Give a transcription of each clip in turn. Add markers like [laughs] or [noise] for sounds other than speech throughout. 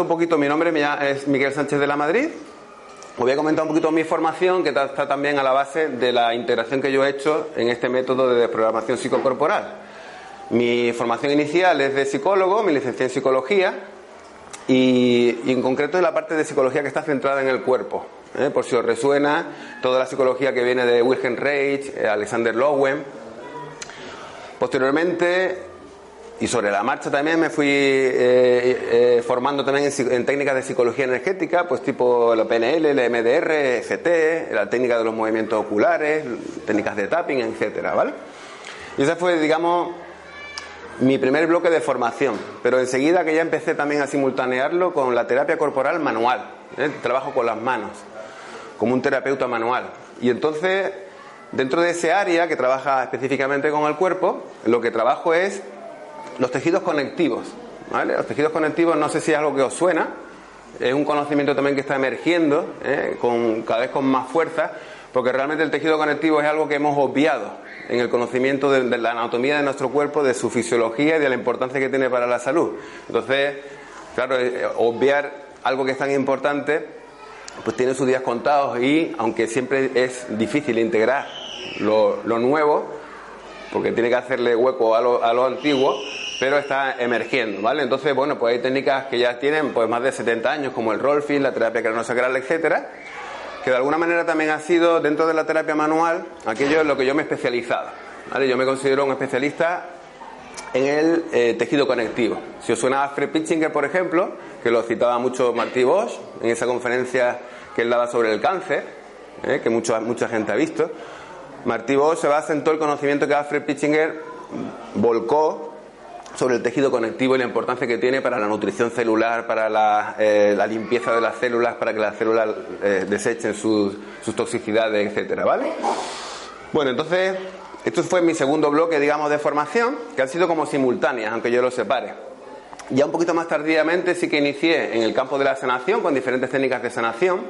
comento un poquito, mi nombre es Miguel Sánchez de la Madrid. Os voy a comentar un poquito mi formación, que está también a la base de la integración que yo he hecho en este método de desprogramación psicocorporal. Mi formación inicial es de psicólogo, mi licencia en psicología y, en concreto en la parte de psicología que está centrada en el cuerpo. ¿eh? Por si os resuena, toda la psicología que viene de Wilhelm Reich, eh, Alexander Lowen. Posteriormente y sobre la marcha también me fui eh, formando también en, técnicas de psicología energética, pues tipo la PNL, el MDR, FT, la técnica de los movimientos oculares, técnicas de tapping, etcétera, ¿vale? Y ese fue, digamos, mi primer bloque de formación, pero enseguida que ya empecé también a simultanearlo con la terapia corporal manual, ¿eh? trabajo con las manos, como un terapeuta manual. Y entonces, dentro de ese área que trabaja específicamente con el cuerpo, lo que trabajo es los tejidos conectivos. ¿vale? Los tejidos conectivos, no sé si es algo que os suena, es un conocimiento también que está emergiendo ¿eh? con, cada vez con más fuerza, porque realmente el tejido conectivo es algo que hemos obviado en el conocimiento de, la anatomía de nuestro cuerpo, de su fisiología y de la importancia que tiene para la salud. Entonces, claro, eh, obviar algo que es tan importante, pues tiene sus días contados y aunque siempre es difícil integrar lo, nuevo, porque tiene que hacerle hueco a lo, a lo antiguo, pero está emergiendo, ¿vale? Entonces, bueno, pues hay técnicas que ya tienen pues más de 70 años, como el Rolfing, la terapia craneosacral, etcétera, que de alguna manera también ha sido, dentro de la terapia manual, aquello en lo que yo me he especializado. Yo me considero un especialista en el eh, tejido conectivo. Si os suena a Fred Pitchinger, por ejemplo, que lo citaba mucho Martí Bosch en esa conferencia que él daba sobre el cáncer, eh, que mucha, mucha gente ha visto, Martí Bosch se basa en todo el conocimiento que Alfred Pitchinger volcó sobre el tejido conectivo y la importancia que tiene para la nutrición celular, para la, eh, limpieza de las células, para que las células eh, desechen sus, toxicidades, etcétera, ¿vale? Bueno, entonces, esto fue mi segundo bloque, digamos, de formación, que han sido como simultáneas, aunque yo los separe. Ya un poquito más tardíamente sí que inicié en el campo de la sanación, con diferentes técnicas de sanación,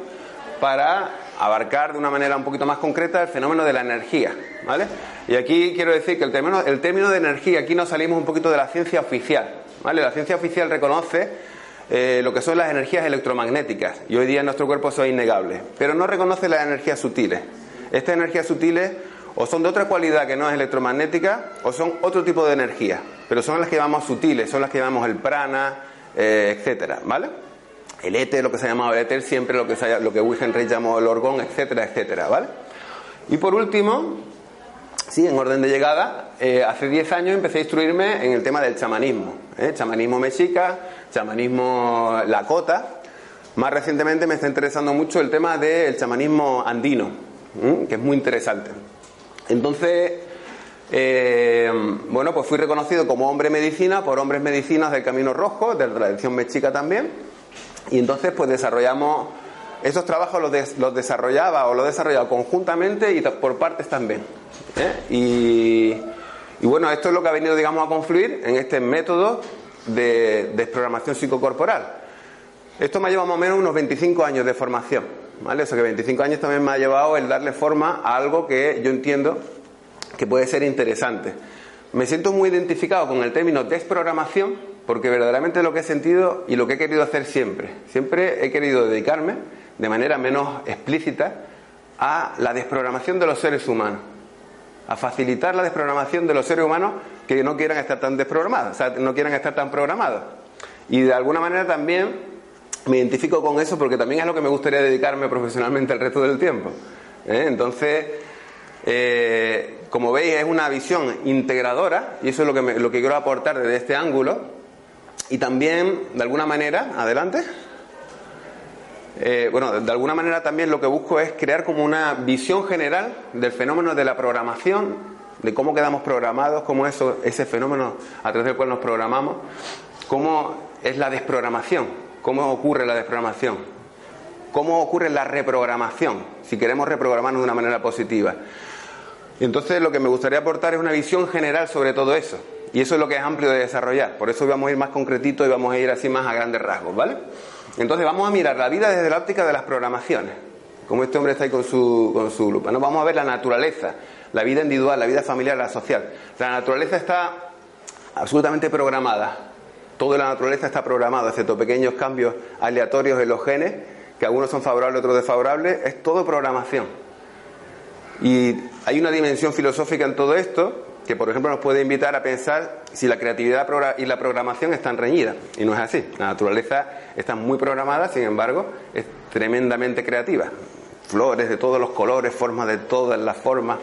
para abarcar de una manera un poquito más concreta el fenómeno de la energía, ¿vale? Y aquí quiero decir que el término, el término de energía, aquí nos salimos un poquito de la ciencia oficial, ¿vale? La ciencia oficial reconoce eh, lo que son las energías electromagnéticas, y hoy día en nuestro cuerpo eso es innegable, pero no reconoce las energías sutiles. Estas energías sutiles o son de otra cualidad que no es electromagnética, o son otro tipo de energía, pero son las que llamamos sutiles, son las que llamamos el prana, eh, etcétera, ¿vale? El éter, lo que se ha llamado el éter, siempre lo que, se lo que llamó el orgón, etcétera, etcétera, ¿vale? Y por último, sí, en orden de llegada, eh, hace 10 años empecé a instruirme en el tema del chamanismo, ¿eh? chamanismo mexica, chamanismo lakota. Más recientemente me está interesando mucho el tema del chamanismo andino, que es muy interesante. Entonces, eh, bueno, pues fui reconocido como hombre medicina por hombres medicinas del Camino Rojo, de la tradición mexica también y entonces pues desarrollamos, esos trabajos los, desarrollaba o los desarrollaba conjuntamente y por partes también. ¿eh? Y, bueno, esto es lo que ha venido, digamos, a confluir en este método de desprogramación psicocorporal. Esto me ha llevado más o menos unos 25 años de formación, ¿vale? Eso que 25 años también me ha llevado el darle forma a algo que yo entiendo que puede ser interesante. Me siento muy identificado con el término desprogramación porque verdaderamente lo que he sentido y lo que he querido hacer siempre, siempre he querido dedicarme de manera menos explícita a la desprogramación de los seres humanos, a facilitar la desprogramación de los seres humanos que no quieran estar tan desprogramados, o sea, no quieran estar tan programados. Y de alguna manera también me identifico con eso porque también es lo que me gustaría dedicarme profesionalmente el resto del tiempo. ¿eh? Entonces, eh, como veis, es una visión integradora y eso es lo que, lo que quiero aportar desde este ángulo y también, de alguna manera, adelante. Eh, bueno, de alguna manera también lo que busco es crear como una visión general del fenómeno de la programación, de cómo quedamos programados, cómo eso, ese fenómeno a través del cual nos programamos, cómo es la desprogramación, cómo ocurre la desprogramación, cómo ocurre la reprogramación, si queremos reprogramarnos de una manera positiva. Entonces lo que me gustaría aportar es una visión general sobre todo eso. Y eso es lo que es amplio de desarrollar. Por eso vamos a ir más concretito y vamos a ir así más a grandes rasgos, ¿vale? Entonces vamos a mirar la vida desde la óptica de las programaciones. Como este hombre está ahí con su, con su lupa. ¿no? Vamos a ver la naturaleza, la vida individual, la vida familiar, la social. La naturaleza está absolutamente programada. Todo en la naturaleza está programado, excepto pequeños cambios aleatorios en los genes, que algunos son favorables, otros desfavorables, es todo programación. Y hay una dimensión filosófica en todo esto que, por ejemplo, nos puede invitar a pensar si la creatividad y la programación están reñidas. Y no es así. La naturaleza está muy programada, sin embargo, es tremendamente creativa. Flores de todos los colores, formas de todas las formas,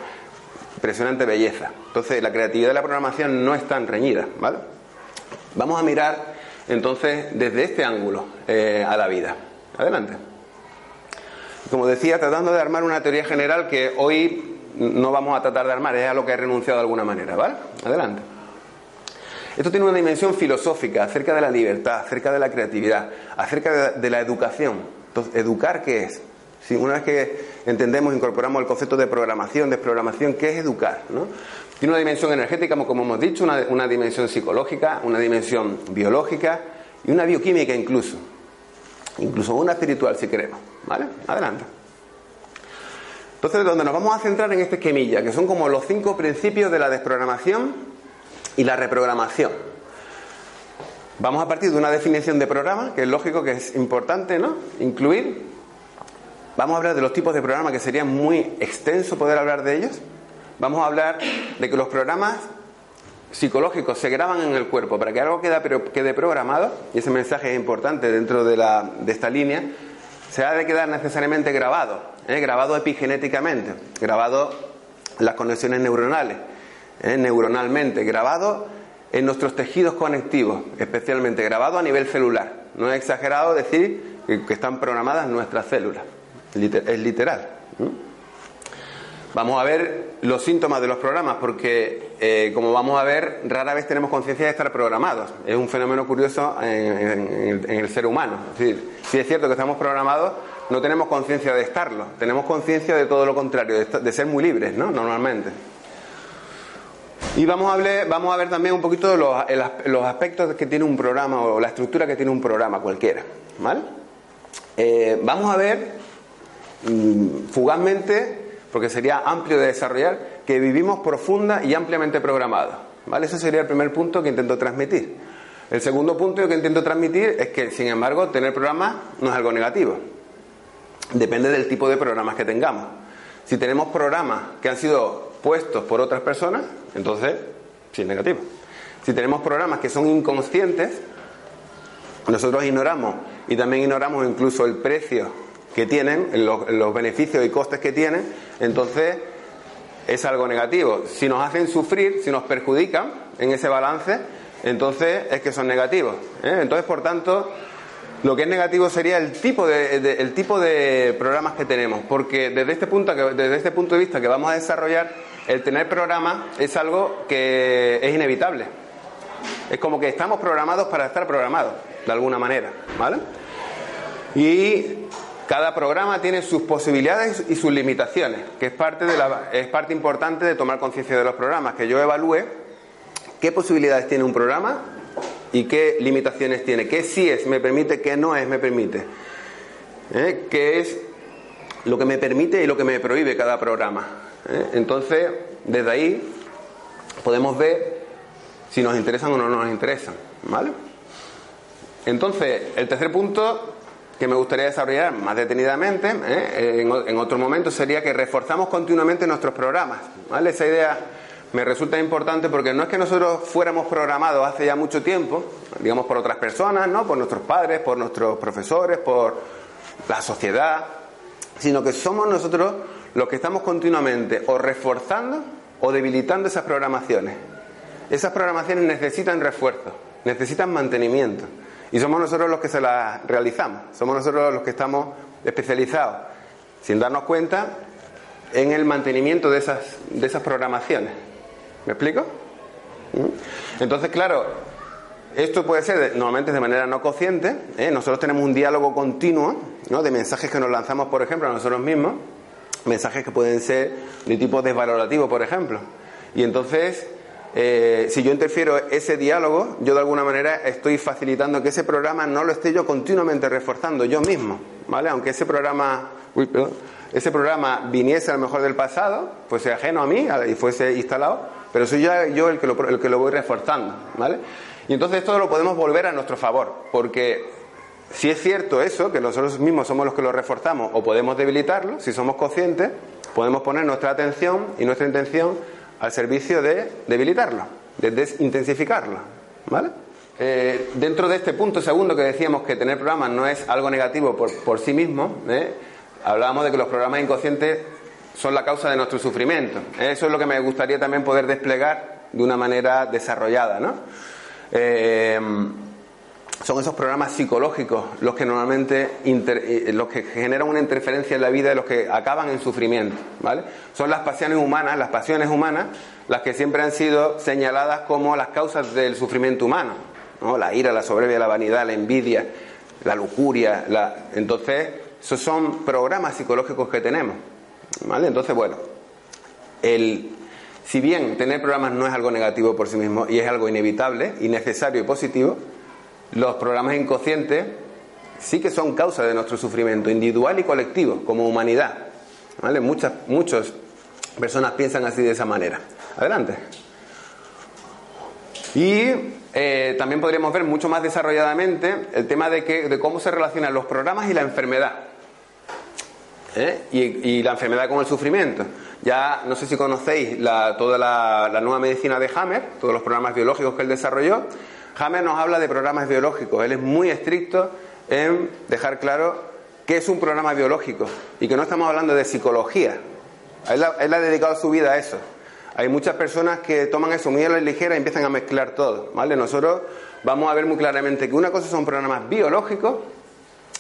impresionante belleza. Entonces, la creatividad y la programación no están reñidas, ¿vale? Vamos a mirar entonces desde este ángulo eh, a la vida. Adelante. Como decía, tratando de armar una teoría general que hoy no vamos a tratar de armar, es a lo que he renunciado de alguna manera, ¿vale? Adelante. Esto tiene una dimensión filosófica acerca de la libertad, acerca de la creatividad, acerca de, la educación. Entonces, ¿educar qué es? Si una vez que entendemos, incorporamos el concepto de programación, desprogramación, ¿qué es educar? Tiene una dimensión energética, como hemos dicho, una, una dimensión psicológica, una dimensión biológica y una bioquímica incluso. Incluso una espiritual si queremos. ¿Vale? Adelante. Entonces, donde nos vamos a centrar en este esquemilla, que son como los cinco principios de la desprogramación y la reprogramación. Vamos a partir de una definición de programa, que es lógico que es importante, ¿no? Incluir. Vamos a hablar de los tipos de programas, que sería muy extenso poder hablar de ellos. Vamos a hablar de que los programas psicológicos se graban en el cuerpo para que algo quede, programado, y ese mensaje es importante dentro de, la, de esta línea, se ha de quedar necesariamente grabado, grabado epigenéticamente, grabado las conexiones neuronales, ¿eh? neuronalmente, grabado en nuestros tejidos conectivos, especialmente grabado a nivel celular. No es exagerado decir que, están programadas nuestras células, es literal. Vamos a ver los síntomas de los programas, porque eh, como vamos a ver, rara vez tenemos conciencia de estar programados. Es un fenómeno curioso en, el ser humano. Es decir, si es cierto que estamos programados, no tenemos conciencia de estarlo. Tenemos conciencia de todo lo contrario, de, ser muy libres, ¿no? Normalmente. Y vamos a, ver, vamos a ver también un poquito los, los aspectos que tiene un programa o la estructura que tiene un programa cualquiera. ¿Vale? Eh, vamos a ver mm, fugazmente porque sería amplio de desarrollar, que vivimos profunda y ampliamente programados. ¿Vale? Ese sería el primer punto que intento transmitir. El segundo punto que intento transmitir es que, sin embargo, tener programas no es algo negativo. Depende del tipo de programas que tengamos. Si tenemos programas que han sido puestos por otras personas, entonces sí es negativo. Si tenemos programas que son inconscientes, nosotros ignoramos y también ignoramos incluso el precio que tienen, los, beneficios y costes que tienen, entonces es algo negativo. Si nos hacen sufrir, si nos perjudican en ese balance, entonces es que son negativos. ¿eh? Entonces, por tanto, lo que es negativo sería el tipo de, el tipo de programas que tenemos, porque desde este, punto, desde este punto de vista que vamos a desarrollar, el tener programas es algo que es inevitable. Es como que estamos programados para estar programados, de alguna manera, ¿vale? Y cada programa tiene sus posibilidades y sus limitaciones, que es parte, de la, es parte importante de tomar conciencia de los programas, que yo evalúe qué posibilidades tiene un programa y qué limitaciones tiene, qué sí es, me permite, qué no es, me permite, ¿Eh? qué es lo que me permite y lo que me prohíbe cada programa. ¿Eh? Entonces, desde ahí podemos ver si nos interesan o no nos interesan, ¿vale? Entonces, el tercer punto que me gustaría desarrollar más detenidamente ¿eh? en, otro momento sería que reforzamos continuamente nuestros programas. ¿vale? Esa idea me resulta importante porque no es que nosotros fuéramos programados hace ya mucho tiempo, digamos por otras personas, ¿no? por nuestros padres, por nuestros profesores, por la sociedad, sino que somos nosotros los que estamos continuamente o reforzando o debilitando esas programaciones. Esas programaciones necesitan refuerzo, necesitan mantenimiento. Y somos nosotros los que se las realizamos, somos nosotros los que estamos especializados, sin darnos cuenta, en el mantenimiento de esas, de esas programaciones. ¿Me explico? ¿Mm? Entonces, claro, esto puede ser normalmente de manera no consciente. ¿eh? Nosotros tenemos un diálogo continuo ¿no? de mensajes que nos lanzamos, por ejemplo, a nosotros mismos, mensajes que pueden ser de tipo desvalorativo, por ejemplo. Y entonces eh, si yo interfiero ese diálogo, yo de alguna manera estoy facilitando que ese programa no lo esté yo continuamente reforzando yo mismo, ¿vale? Aunque ese programa, ese programa viniese a lo mejor del pasado, sea ajeno a mí y fuese instalado, pero soy ya yo el que lo, el que lo voy reforzando, ¿vale? Y entonces esto lo podemos volver a nuestro favor, porque si es cierto eso, que nosotros mismos somos los que lo reforzamos o podemos debilitarlo, si somos conscientes, podemos poner nuestra atención y nuestra intención al servicio de debilitarlo, de desintensificarlo. ¿Vale? Eh, dentro de este punto segundo que decíamos que tener programas no es algo negativo por, sí mismo, ¿eh? hablábamos de que los programas inconscientes son la causa de nuestro sufrimiento. Eso es lo que me gustaría también poder desplegar de una manera desarrollada. ¿no? Eh, son esos programas psicológicos los que normalmente los que generan una interferencia en la vida y los que acaban en sufrimiento, ¿vale? Son las pasiones humanas, las pasiones humanas, las que siempre han sido señaladas como las causas del sufrimiento humano, La ira, la soberbia, la vanidad, la envidia, la lujuria, entonces esos son programas psicológicos que tenemos, ¿vale? Entonces, bueno, el si bien tener programas no es algo negativo por sí mismo y es algo inevitable y necesario y positivo, los programas inconscientes sí que son causa de nuestro sufrimiento individual y colectivo, como humanidad. ¿Vale? Muchas, muchas personas piensan así de esa manera. Adelante. Y eh, también podríamos ver mucho más desarrolladamente el tema de, que, de cómo se relacionan los programas y la enfermedad. ¿Eh? Y, la enfermedad con el sufrimiento. Ya no sé si conocéis toda la, la, nueva medicina de Hammer, todos los programas biológicos que él desarrolló. Hammer nos habla de programas biológicos. Él es muy estricto en dejar claro qué es un programa biológico y que no estamos hablando de psicología. Él, ha dedicado su vida a eso. Hay muchas personas que toman eso muy a la ligera y empiezan a mezclar todo. ¿vale? Nosotros vamos a ver muy claramente que una cosa son programas biológicos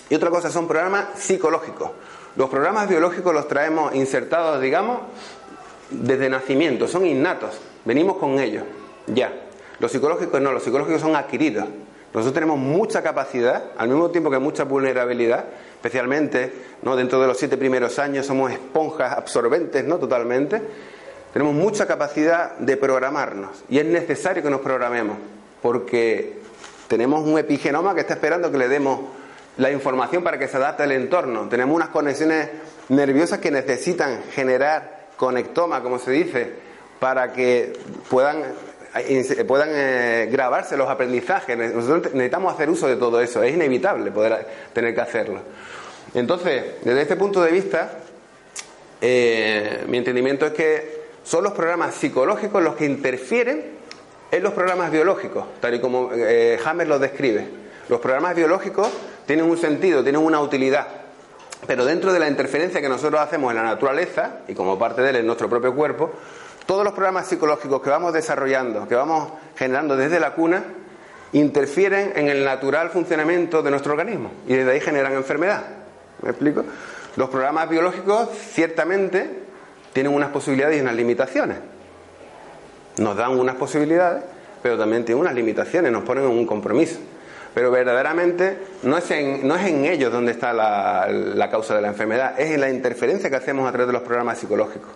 y otra cosa son programas psicológicos. Los programas biológicos los traemos insertados, digamos, desde nacimiento, son innatos, venimos con ellos, ya. Los psicológicos no, los psicológicos son adquiridos. Nosotros tenemos mucha capacidad, al mismo tiempo que mucha vulnerabilidad, especialmente ¿no? dentro de los siete primeros años somos esponjas absorbentes, ¿no? Totalmente. Tenemos mucha capacidad de programarnos y es necesario que nos programemos porque tenemos un epigenoma que está esperando que le demos la información para que se adapte al entorno. Tenemos unas conexiones nerviosas que necesitan generar conectoma, como se dice, para que puedan puedan eh, grabarse los aprendizajes. Nosotros necesitamos hacer uso de todo eso, es inevitable poder tener que hacerlo. Entonces, desde este punto de vista, eh, mi entendimiento es que son los programas psicológicos los que interfieren en los programas biológicos, tal y como eh, Hammer los describe. Los programas biológicos tienen un sentido, tienen una utilidad, pero dentro de la interferencia que nosotros hacemos en la naturaleza, y como parte de él en nuestro propio cuerpo, todos los programas psicológicos que vamos desarrollando, que vamos generando desde la cuna, interfieren en el natural funcionamiento de nuestro organismo y desde ahí generan enfermedad. ¿Me explico? Los programas biológicos ciertamente tienen unas posibilidades y unas limitaciones. Nos dan unas posibilidades, pero también tienen unas limitaciones, nos ponen en un compromiso. Pero verdaderamente no es en, no es en ellos donde está la, causa de la enfermedad, es en la interferencia que hacemos a través de los programas psicológicos.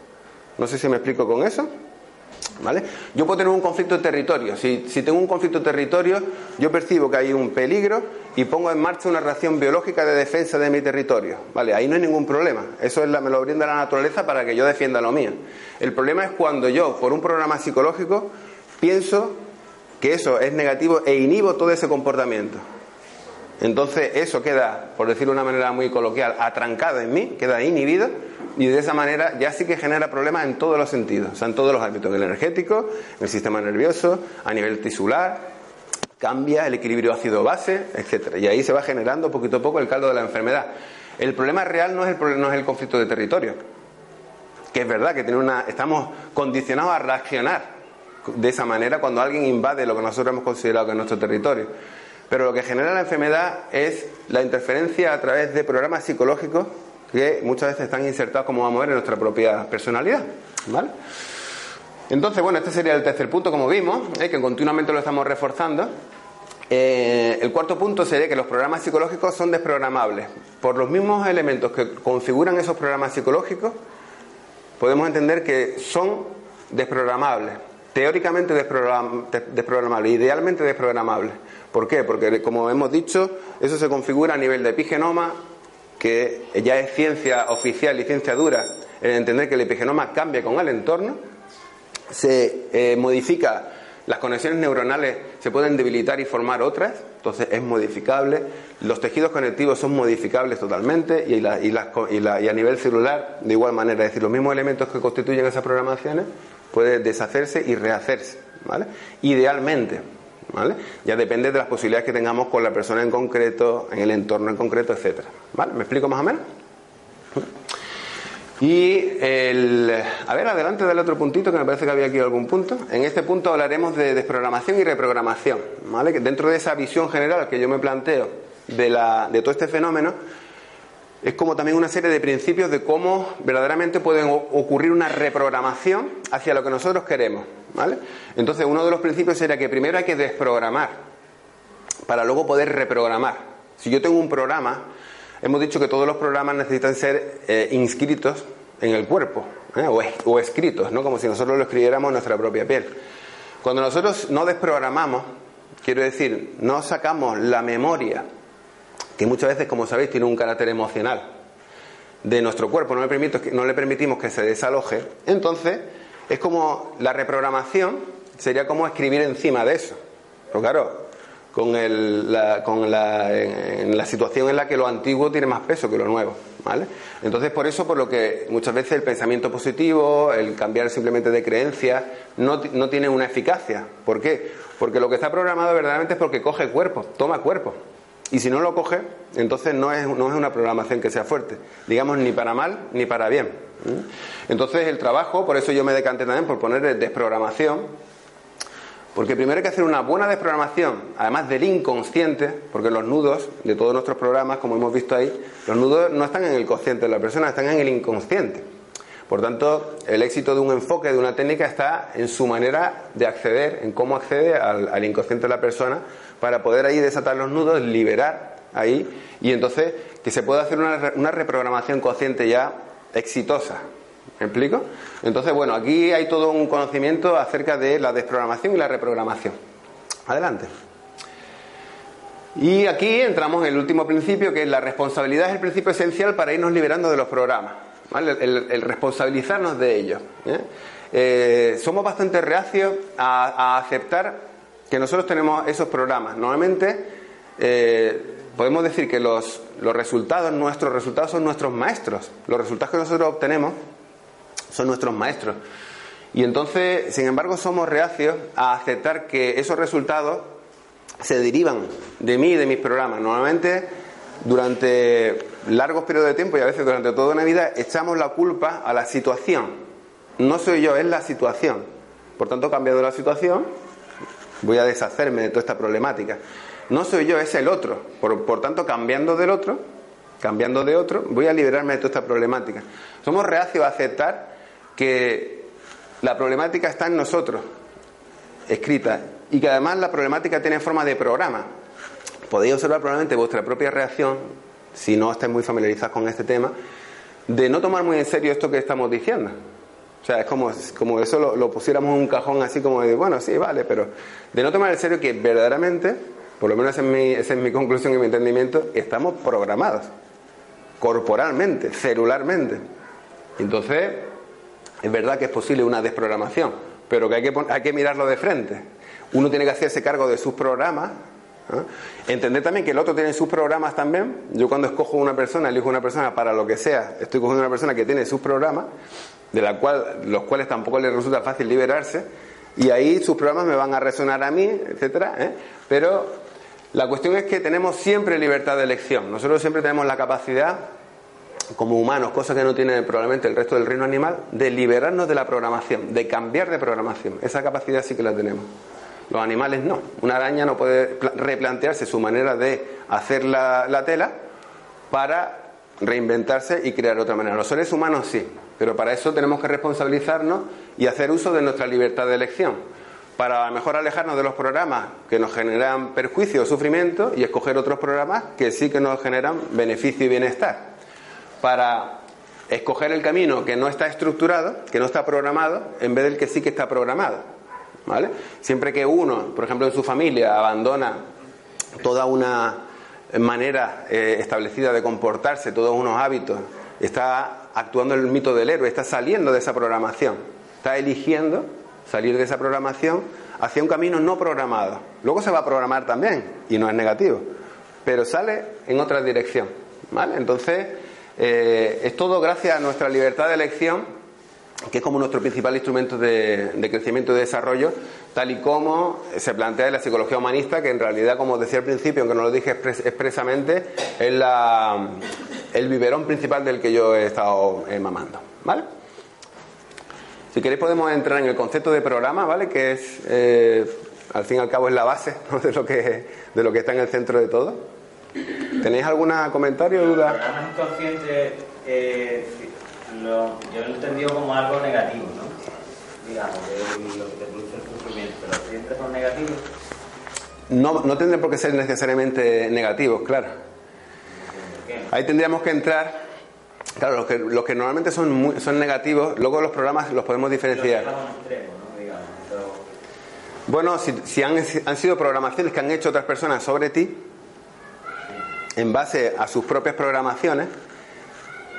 No sé si me explico con eso. ¿Vale? Yo puedo tener un conflicto de territorio. Si, tengo un conflicto de territorio, yo percibo que hay un peligro y pongo en marcha una reacción biológica de defensa de mi territorio. ¿Vale? Ahí no hay ningún problema. Eso es la, me lo brinda la naturaleza para que yo defienda lo mío. El problema es cuando yo, por un programa psicológico, pienso que eso es negativo e inhibo todo ese comportamiento. Entonces eso queda, por decirlo de una manera muy coloquial, atrancado en mí, queda inhibido y de esa manera ya sí que genera problemas en todos los sentidos, en todos los ámbitos, en el energético, en el sistema nervioso, a nivel tisular, cambia el equilibrio ácido-base, etcétera, y ahí se va generando poquito a poco el caldo de la enfermedad. El problema real no es el, no es el conflicto de territorio, que es verdad que tiene una, estamos condicionados a reaccionar de esa manera cuando alguien invade lo que nosotros hemos considerado que es nuestro territorio. Pero lo que genera la enfermedad es la interferencia a través de programas psicológicos que muchas veces están insertados como vamos a ver en nuestra propia personalidad. ¿Vale? Entonces, bueno, este sería el tercer punto, como vimos, ¿eh? que continuamente lo estamos reforzando. Eh, el cuarto punto sería que los programas psicológicos son desprogramables. Por los mismos elementos que configuran esos programas psicológicos, podemos entender que son desprogramables, teóricamente desprogramables, idealmente desprogramables. ¿Por qué? Porque, como hemos dicho, eso se configura a nivel de epigenoma, que ya es ciencia oficial y ciencia dura en entender que el epigenoma cambia con el entorno, se eh, modifica las conexiones neuronales se pueden debilitar y formar otras, entonces es modificable. Los tejidos conectivos son modificables totalmente y, y, a nivel celular de igual manera, es decir, los mismos elementos que constituyen esas programaciones pueden deshacerse y rehacerse, ¿vale? Idealmente, ¿vale? Ya depende de las posibilidades que tengamos con la persona en concreto, en el entorno en concreto, etcétera, ¿vale? ¿Me explico más o menos? Y el, a ver, adelante del otro puntito, que me parece que había aquí algún punto. En este punto hablaremos de desprogramación y reprogramación, ¿vale? Dentro de esa visión general que yo me planteo de, la, de todo este fenómeno, es como también una serie de principios de cómo verdaderamente puede ocurrir una reprogramación hacia lo que nosotros queremos, ¿vale? Entonces, uno de los principios sería que primero hay que desprogramar para luego poder reprogramar. Si yo tengo un programa, Hemos dicho que todos los programas necesitan ser eh, inscritos en el cuerpo ¿eh? o, escritos, ¿no? como si nosotros lo escribiéramos en nuestra propia piel. Cuando nosotros no desprogramamos, quiero decir, no sacamos la memoria, que muchas veces, como sabéis, tiene un carácter emocional de nuestro cuerpo, no le, no le permitimos que se desaloje, entonces es como la reprogramación sería como escribir encima de eso. Pero claro, con, el, la, con la, en, la situación en la que lo antiguo tiene más peso que lo nuevo. ¿vale? Entonces, por eso, por lo que muchas veces el pensamiento positivo, el cambiar simplemente de creencia, no, no tiene una eficacia. ¿Por qué? Porque lo que está programado verdaderamente es porque coge cuerpo, toma cuerpo. Y si no lo coge, entonces no es, no es una programación que sea fuerte, digamos, ni para mal ni para bien. Entonces, el trabajo, por eso yo me decanté también por poner desprogramación, porque primero hay que hacer una buena desprogramación, además del inconsciente, porque los nudos de todos nuestros programas, como hemos visto ahí, los nudos no están en el consciente de la persona, están en el inconsciente. Por tanto, el éxito de un enfoque, de una técnica, está en su manera de acceder, en cómo accede al, inconsciente de la persona, para poder ahí desatar los nudos, liberar ahí, y entonces que se pueda hacer una, una reprogramación consciente ya exitosa, ¿Me explico? Entonces, bueno, aquí hay todo un conocimiento acerca de la desprogramación y la reprogramación. Adelante. Y aquí entramos en el último principio, que es la responsabilidad es el principio esencial para irnos liberando de los programas, el, responsabilizarnos de ellos. ¿eh? Eh, somos bastante reacios a, aceptar que nosotros tenemos esos programas. Normalmente eh, podemos decir que los, los resultados, nuestros resultados son nuestros maestros. Los resultados que nosotros obtenemos son nuestros maestros. Y entonces, sin embargo, somos reacios a aceptar que esos resultados se derivan de mí y de mis programas. Normalmente, durante largos periodos de tiempo y a veces durante toda una vida, echamos la culpa a la situación. No soy yo, es la situación. Por tanto, cambiando la situación, voy a deshacerme de toda esta problemática. No soy yo, es el otro. Por, tanto, cambiando del otro, cambiando de otro, voy a liberarme de toda esta problemática. Somos reacios a aceptar que la problemática está en nosotros, escrita, y que además la problemática tiene forma de programa. Podéis observar probablemente vuestra propia reacción, si no estáis muy familiarizados con este tema, de no tomar muy en serio esto que estamos diciendo. O sea, es como, como eso lo, pusiéramos en un cajón así como de, bueno, sí, vale, pero de no tomar en serio que verdaderamente, por lo menos esa es mi, esa es mi conclusión y mi entendimiento, estamos programados, corporalmente, celularmente. Entonces, es verdad que es posible una desprogramación, pero que hay que, hay que mirarlo de frente. Uno tiene que hacerse cargo de sus programas. Entender también que el otro tiene sus programas también. Yo cuando escojo una persona, elijo una persona para lo que sea, estoy cogiendo una persona que tiene sus programas, de la cual, los cuales tampoco le resulta fácil liberarse, y ahí sus programas me van a resonar a mí, etcétera. ¿eh? Pero la cuestión es que tenemos siempre libertad de elección. Nosotros siempre tenemos la capacidad como humanos, cosa que no tiene probablemente el resto del reino animal, de liberarnos de la programación, de cambiar de programación. Esa capacidad sí que la tenemos. Los animales no. Una araña no puede replantearse su manera de hacer la, tela para reinventarse y crear otra manera. Los seres humanos sí, pero para eso tenemos que responsabilizarnos y hacer uso de nuestra libertad de elección. Para mejor alejarnos de los programas que nos generan perjuicio o sufrimiento y escoger otros programas que sí que nos generan beneficio y bienestar para escoger el camino que no está estructurado, que no está programado, en vez del que sí que está programado. ¿Vale? Siempre que uno, por ejemplo, en su familia, abandona toda una manera eh, establecida de comportarse, todos unos hábitos, está actuando el mito del héroe, está saliendo de esa programación, está eligiendo salir de esa programación hacia un camino no programado. Luego se va a programar también, y no es negativo, pero sale en otra dirección. ¿vale? Entonces, eh, es todo gracias a nuestra libertad de elección, que es como nuestro principal instrumento de, crecimiento y desarrollo, tal y como se plantea en la psicología humanista, que en realidad, como decía al principio, aunque no lo dije expresamente, es la, el biberón principal del que yo he estado eh, mamando. ¿Vale? Si queréis podemos entrar en el concepto de programa, ¿vale? Que es, eh, al fin y al cabo, es la base de, lo que, de lo que está en el centro de todo. ¿Tenéis algún comentario o duda? El programa inconsciente, lo, yo lo he entendido como algo negativo, ¿no? Digamos, de lo que te produce el sufrimiento, pero siempre son negativos. No, no tendrán por qué ser necesariamente negativos, claro. Ahí tendríamos que entrar Claro, los que, los que normalmente son, son negativos, luego los programas los podemos diferenciar. Bueno, si, si han, han, sido programaciones que han hecho otras personas sobre ti, en base a sus propias programaciones,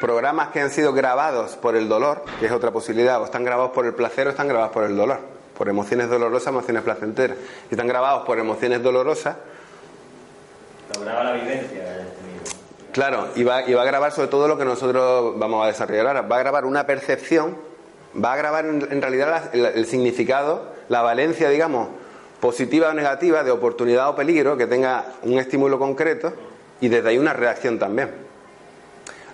programas que han sido grabados por el dolor, que es otra posibilidad, o están grabados por el placer o están grabados por el dolor, por emociones dolorosas, emociones placenteras. Si están grabados por emociones dolorosas... Lo graba la vivencia. Claro, y va, a grabar sobre todo lo que nosotros vamos a desarrollar ahora. Va a grabar una percepción, va a grabar en, realidad el, significado, la valencia, digamos, positiva o negativa, de oportunidad o peligro, que tenga un estímulo concreto y desde ahí una reacción también.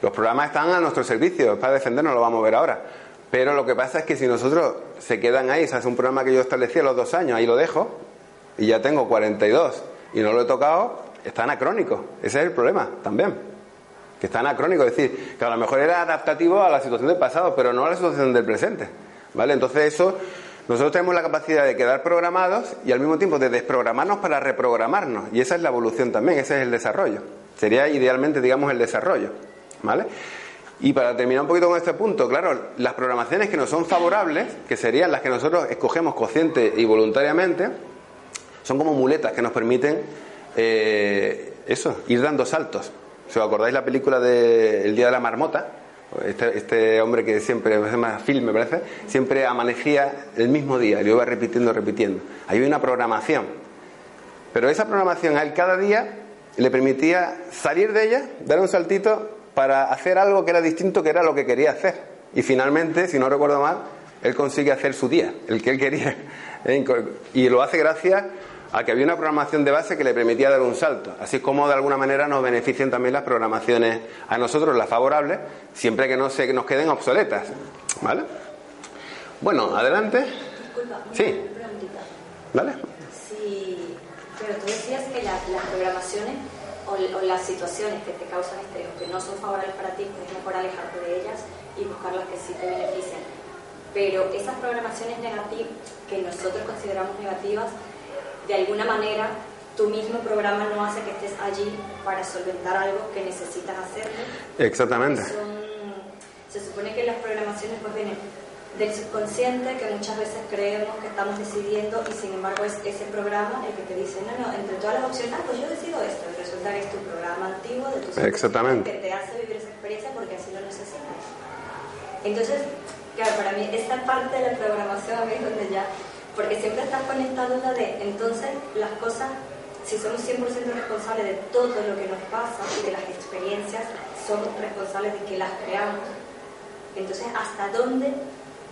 Los programas están a nuestro servicio, para defendernos, lo vamos a ver ahora. Pero lo que pasa es que si nosotros se quedan ahí, se hace un programa que yo establecí a los dos años, ahí lo dejo, y ya tengo 42 y no lo he tocado, está anacrónico. Ese es el problema también que está anacrónico, es decir, que a lo mejor era adaptativo a la situación del pasado, pero no a la situación del presente. ¿Vale? Entonces eso, nosotros tenemos la capacidad de quedar programados y al mismo tiempo de desprogramarnos para reprogramarnos. Y esa es la evolución también, ese es el desarrollo. Sería idealmente, digamos, el desarrollo. ¿Vale? Y para terminar un poquito con este punto, claro, las programaciones que nos son favorables, que serían las que nosotros escogemos consciente y voluntariamente, son como muletas que nos permiten eh, eso, ir dando saltos. Si os acordáis la película de El Día de la Marmota, este, este hombre que siempre, es más film me parece, siempre amanecía el mismo día, lo iba repitiendo, repitiendo. Había una programación. Pero esa programación a él cada día le permitía salir de ella, dar un saltito para hacer algo que era distinto, que era lo que quería hacer. Y finalmente, si no recuerdo mal, él consigue hacer su día, el que él quería. [laughs] Y lo hace gracias a que había una programación de base que le permitía dar un salto. Así como de alguna manera nos benefician también las programaciones a nosotros, las favorables, siempre que no se nos queden obsoletas. ¿Vale? Bueno, adelante. Disculpa, sí. ¿Vale? Sí, pero tú decías que las programaciones o, las situaciones que te causan estrés o que no son favorables para ti, pues es mejor alejarte de ellas y buscar las que sí te benefician. Pero esas programaciones negativas, que nosotros consideramos negativas, de alguna manera tu mismo programa no hace que estés allí para solventar algo que necesitas hacer. Exactamente. se supone que las programaciones pues vienen del subconsciente que muchas veces creemos que estamos decidiendo y sin embargo es ese programa el que te dice, no, no, entre todas las opciones, ah, pues yo decido esto y resulta que es tu programa antiguo de tu Exactamente. que te hace vivir esa experiencia porque así lo necesitas. Entonces, claro, para mí esta parte de la programación a mí es donde ya porque siempre estás conectado la de, entonces las cosas, si somos 100% responsables de todo lo que nos pasa y de las experiencias, somos responsables de que las creamos. Entonces, ¿hasta dónde,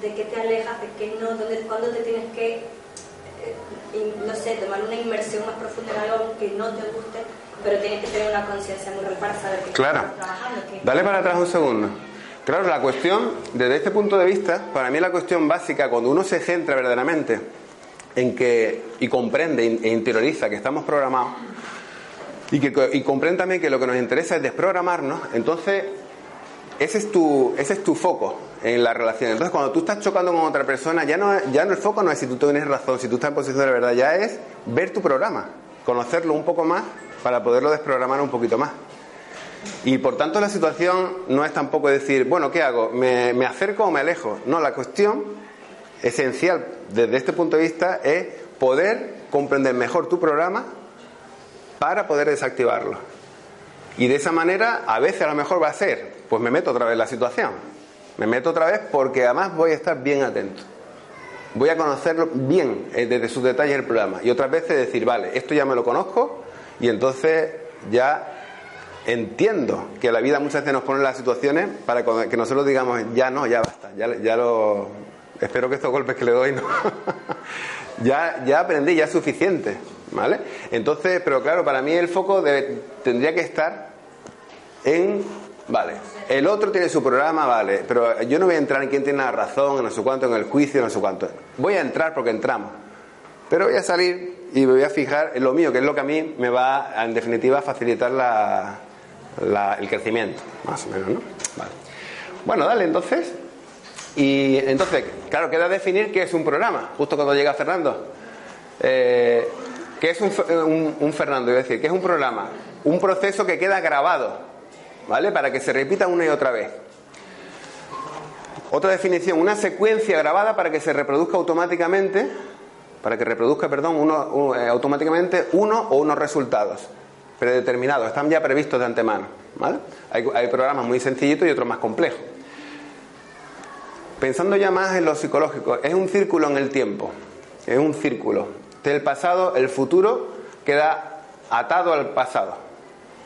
de qué te alejas, de qué no, dónde, cuándo te tienes que, eh, no sé, tomar una inmersión más profunda en algo que no te guste, pero tienes que tener una conciencia muy real para saber que claro. estás trabajando? Dale para atrás un segundo. Claro, la cuestión, desde este punto de vista, para mí la cuestión básica, cuando uno se centra verdaderamente en que, y comprende e interioriza que estamos programados, y, que, y comprende también que lo que nos interesa es desprogramarnos, entonces ese es tu, ese es tu foco en la relación. Entonces, cuando tú estás chocando con otra persona, ya no, ya no el foco no es si tú tienes razón, si tú estás en posición de verdad, ya es ver tu programa, conocerlo un poco más para poderlo desprogramar un poquito más. Y por tanto la situación no es tampoco decir, bueno, ¿qué hago? ¿Me, acerco o me alejo? No, la cuestión esencial desde este punto de vista es poder comprender mejor tu programa para poder desactivarlo. Y de esa manera, a veces a lo mejor va a ser, pues me meto otra vez en la situación. Me meto otra vez porque además voy a estar bien atento. voy a conocerlo bien eh, desde sus detalles el programa. Y otras veces decir, vale, esto ya me lo conozco y entonces ya entiendo que la vida muchas veces nos pone las situaciones para que nosotros digamos, ya no, ya basta, ya, ya lo... Espero que estos golpes que le doy no... [laughs] ya, ya aprendí, ya es suficiente, ¿vale? Entonces, pero claro, para mí el foco tendría que estar en Vale. El otro tiene su programa, vale. Pero yo no voy a entrar en quién tiene la razón, en no sé cuánto, en el juicio, no sé cuánto. Voy a entrar porque entramos. Pero voy a salir y me voy a fijar en lo mío, que es lo que a mí me va, en definitiva, a facilitar el crecimiento. Más o menos, ¿no? Vale. Bueno, dale, entonces. Y entonces, claro, queda definir qué es un programa. Justo cuando llega Fernando. Eh, ¿Qué es un, un Fernando? Iba a decir, ¿qué es un programa? Un proceso que queda grabado ¿vale? Para que se repita una y otra vez. Otra definición, una secuencia grabada para que se reproduzca automáticamente, para que reproduzca, perdón, uno, eh, automáticamente uno o unos resultados predeterminados, están ya previstos de antemano, ¿vale? Hay, programas muy sencillitos y otros más complejos. Pensando ya más en lo psicológico, es un círculo en el tiempo, es un círculo. Del pasado, el futuro queda atado al pasado.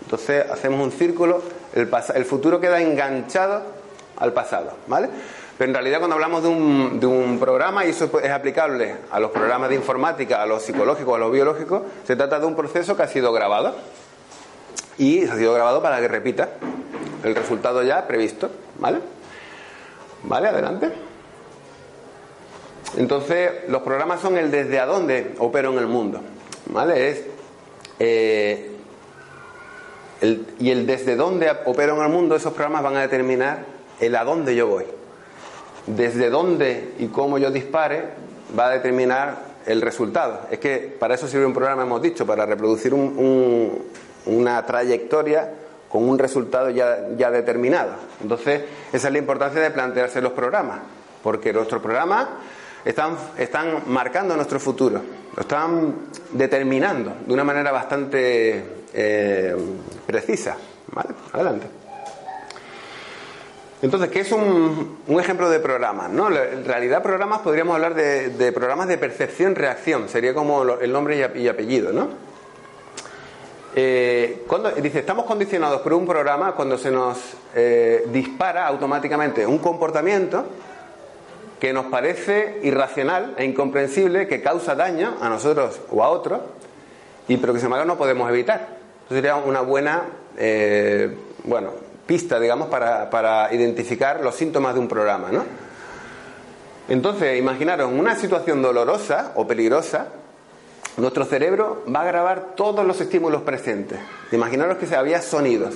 Entonces hacemos un círculo, el, futuro queda enganchado al pasado, ¿vale? Pero en realidad cuando hablamos de un, programa, y eso es aplicable a los programas de informática, a los psicológicos, a los biológicos, se trata de un proceso que ha sido grabado y ha sido grabado para que repita el resultado ya previsto, ¿vale? ¿Vale? Adelante. Entonces, los programas son el desde a dónde opero en el mundo, ¿vale? Es eh, y el desde dónde opero en el mundo, esos programas van a determinar el a dónde yo voy. Desde dónde y cómo yo dispare va a determinar el resultado. Es que para eso sirve un programa, hemos dicho, para reproducir una trayectoria con un resultado ya, ya determinado. Entonces, esa es la importancia de plantearse los programas, porque nuestros programas están, están marcando nuestro futuro, lo están determinando de una manera bastante eh, precisa. ¿Vale? Adelante. Entonces, ¿qué es un, ejemplo de programas? ¿no? En realidad, programas podríamos hablar de, programas de percepción-reacción, sería como el nombre y apellido, ¿no? Eh, cuando, dice, estamos condicionados por un programa cuando se nos eh, dispara automáticamente un comportamiento que nos parece irracional e incomprensible, que causa daño a nosotros o a otros, y pero que sin embargo no podemos evitar sería una buena eh, bueno, pista, digamos, para, identificar los síntomas de un programa, ¿no? Entonces, imaginaros, una situación dolorosa o peligrosa, nuestro cerebro va a grabar todos los estímulos presentes. Imaginaros que había sonidos,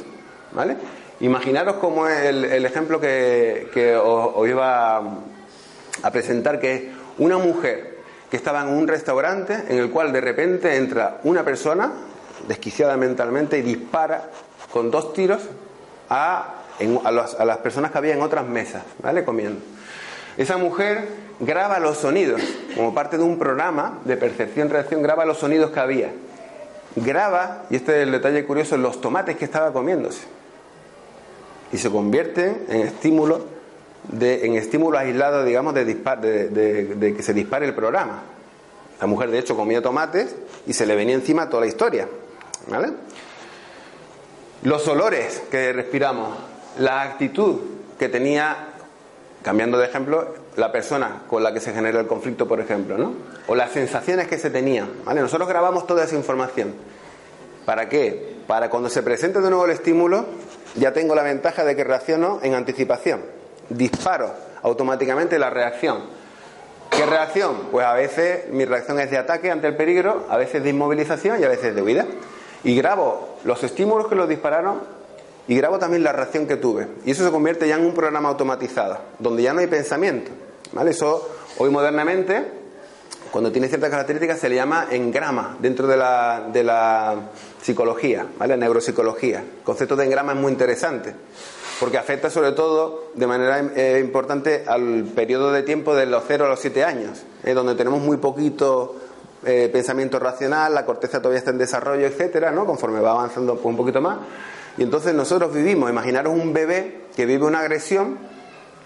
¿vale? Imaginaros como el, el ejemplo que, os, iba a presentar, que es una mujer que estaba en un restaurante en el cual de repente entra una persona desquiciada mentalmente y dispara con dos tiros a, a, las personas que había en otras mesas, ¿vale? Comiendo. Esa mujer graba los sonidos, como parte de un programa de percepción-reacción, graba los sonidos que había. Graba, y este es el detalle curioso, los tomates que estaba comiéndose. Y se convierten en estímulos de, en estímulo aislado, digamos, de, de, que se dispare el programa. La mujer, de hecho, comía tomates y se le venía encima toda la historia. ¿Vale? Los olores que respiramos, la actitud que tenía, cambiando de ejemplo, la persona con la que se genera el conflicto, por ejemplo, ¿no? O las sensaciones que se tenían, ¿vale? Nosotros grabamos toda esa información. ¿Para qué? Para cuando se presente de nuevo el estímulo, ya tengo la ventaja de que reacciono en anticipación. Disparo automáticamente la reacción. ¿Qué reacción? Pues a veces mi reacción es de ataque ante el peligro, a veces de inmovilización y a veces de huida y grabo los estímulos que los dispararon y grabo también la reacción que tuve. Y eso se convierte ya en un programa automatizado, donde ya no hay pensamiento. ¿vale? Eso hoy modernamente, cuando tiene ciertas características, se le llama engrama dentro de la, de la psicología, ¿vale? neuropsicología. El concepto de engrama es muy interesante, porque afecta sobre todo de manera eh, importante al periodo de tiempo de los 0 a los 7 años, ¿eh? donde tenemos muy poquito eh, pensamiento racional, la corteza todavía está en desarrollo, etcétera, ¿no? Conforme va avanzando un poquito más. Y entonces nosotros vivimos, imaginaros un bebé que vive una agresión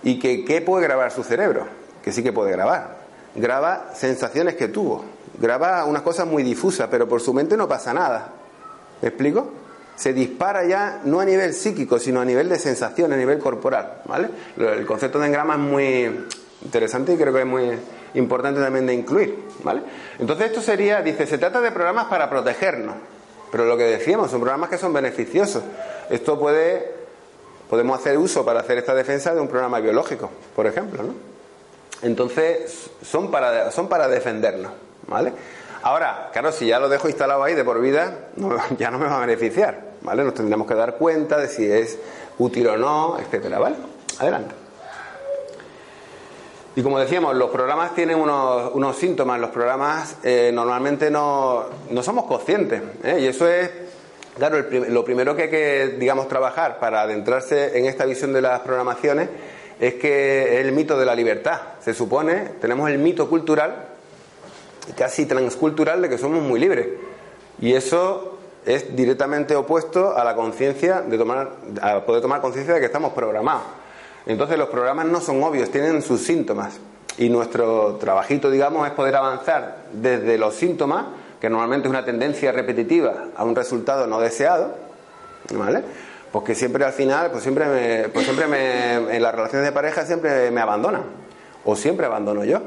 y que ¿qué puede grabar su cerebro? Que sí que puede grabar. graba sensaciones que tuvo, graba unas cosas muy difusas, pero por su mente no pasa nada. ¿Me explico? Se dispara ya no a nivel psíquico, sino a nivel de sensación, a nivel corporal, ¿vale? El concepto de engrama es muy interesante y creo que es muy importante también de incluir, ¿vale? Entonces esto sería, dice, se trata de programas para protegernos, pero lo que decíamos, son programas que son beneficiosos. Esto puede, podemos hacer uso para hacer esta defensa de un programa biológico, por ejemplo, ¿no? Entonces son para, son para defendernos, ¿vale? Ahora, claro, si ya lo dejo instalado ahí de por vida, [laughs] ya no me va a beneficiar, ¿vale? Nos tendremos que dar cuenta de si es útil o no, etcétera, ¿vale? Adelante. Y como decíamos, los programas tienen unos, síntomas. Los programas eh, normalmente no, somos conscientes. ¿eh? Y eso es, claro, lo primero que hay que, digamos, trabajar para adentrarse en esta visión de las programaciones es que es el mito de la libertad. Se supone, tenemos el mito cultural, casi transcultural, de que somos muy libres. Y eso es directamente opuesto a la conciencia de tomar, a poder tomar conciencia de que estamos programados. Entonces los programas no son obvios, tienen sus síntomas. Y nuestro trabajito, digamos, es poder avanzar desde los síntomas, que normalmente es una tendencia repetitiva a un resultado no deseado, ¿vale? Porque siempre al final, pues siempre, me, pues siempre me, en las relaciones de pareja siempre me abandonan. O siempre abandono yo.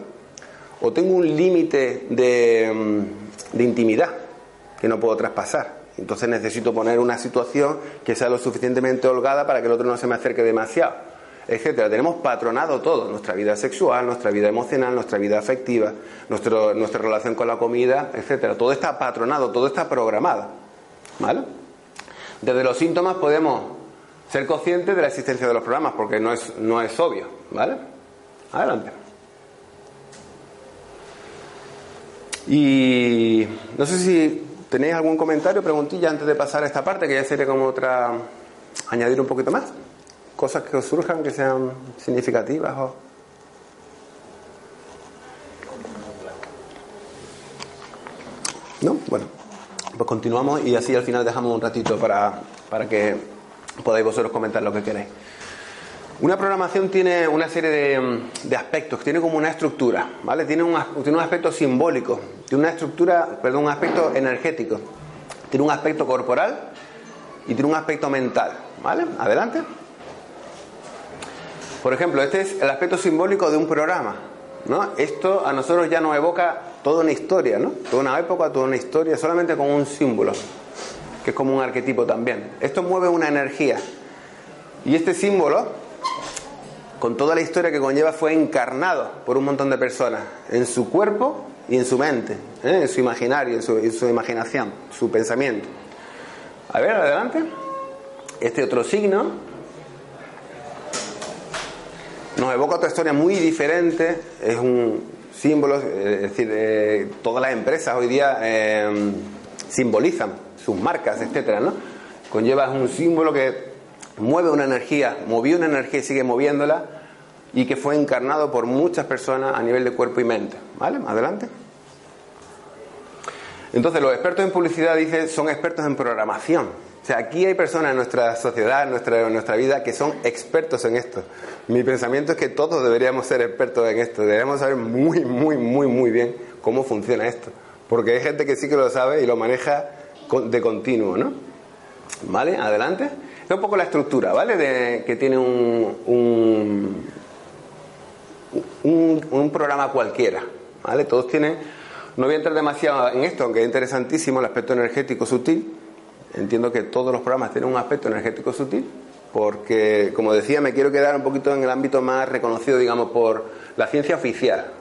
O tengo un límite de, mm, de intimidad que no puedo traspasar. Entonces necesito poner una situación que sea lo suficientemente holgada para que el otro no se me acerque demasiado etcétera. Tenemos patronado todo, nuestra vida sexual, nuestra vida emocional, nuestra vida afectiva, nuestro, nuestra relación con la comida, etcétera. Todo está patronado, todo está programado. ¿Vale? Desde los síntomas podemos ser conscientes de la existencia de los programas, porque no es, no es obvio. ¿Vale? Adelante. Y no sé si tenéis algún comentario, preguntilla antes de pasar a esta parte, que ya sería como otra. añadir un poquito más cosas que os surjan que sean significativas o... ¿No? Bueno, pues continuamos y así al final dejamos un ratito para, para que podáis vosotros comentar lo que queréis. Una programación tiene una serie de, de, aspectos, tiene como una estructura, ¿vale? Tiene un, tiene un aspecto simbólico, tiene una estructura, perdón, un aspecto energético, tiene un aspecto corporal y tiene un aspecto mental, ¿vale? Adelante. Por ejemplo, este es el aspecto simbólico de un programa. ¿no? Esto a nosotros ya nos evoca toda una historia, ¿no? toda una época, toda una historia, solamente con un símbolo, que es como un arquetipo también. Esto mueve una energía. Y este símbolo, con toda la historia que conlleva, fue encarnado por un montón de personas, en su cuerpo y en su mente, ¿eh? en su imaginario, en su, en su imaginación, su pensamiento. A ver, adelante. Este otro signo nos evoca otra historia muy diferente, es un símbolo, es decir, eh, todas las empresas hoy día eh, simbolizan sus marcas, etcétera, ¿no? Conlleva un símbolo que mueve una energía, movió una energía y sigue moviéndola y que fue encarnado por muchas personas a nivel de cuerpo y mente, ¿vale? Adelante. Entonces, los expertos en publicidad dicen son expertos en programación. O sea, aquí hay personas en nuestra sociedad, en nuestra, nuestra vida, que son expertos en esto. Mi pensamiento es que todos deberíamos ser expertos en esto. Deberíamos saber muy, muy, muy, muy bien cómo funciona esto. Porque hay gente que sí que lo sabe y lo maneja de continuo, ¿no? ¿Vale? Adelante. Es un poco la estructura, ¿vale? De, que tiene un, un programa cualquiera, ¿vale? Todos tienen... No voy a entrar demasiado en esto, aunque es interesantísimo el aspecto energético sutil, Entiendo que todos los programas tienen un aspecto energético sutil, porque, como decía, me quiero quedar un poquito en el ámbito más reconocido, digamos, por la ciencia oficial.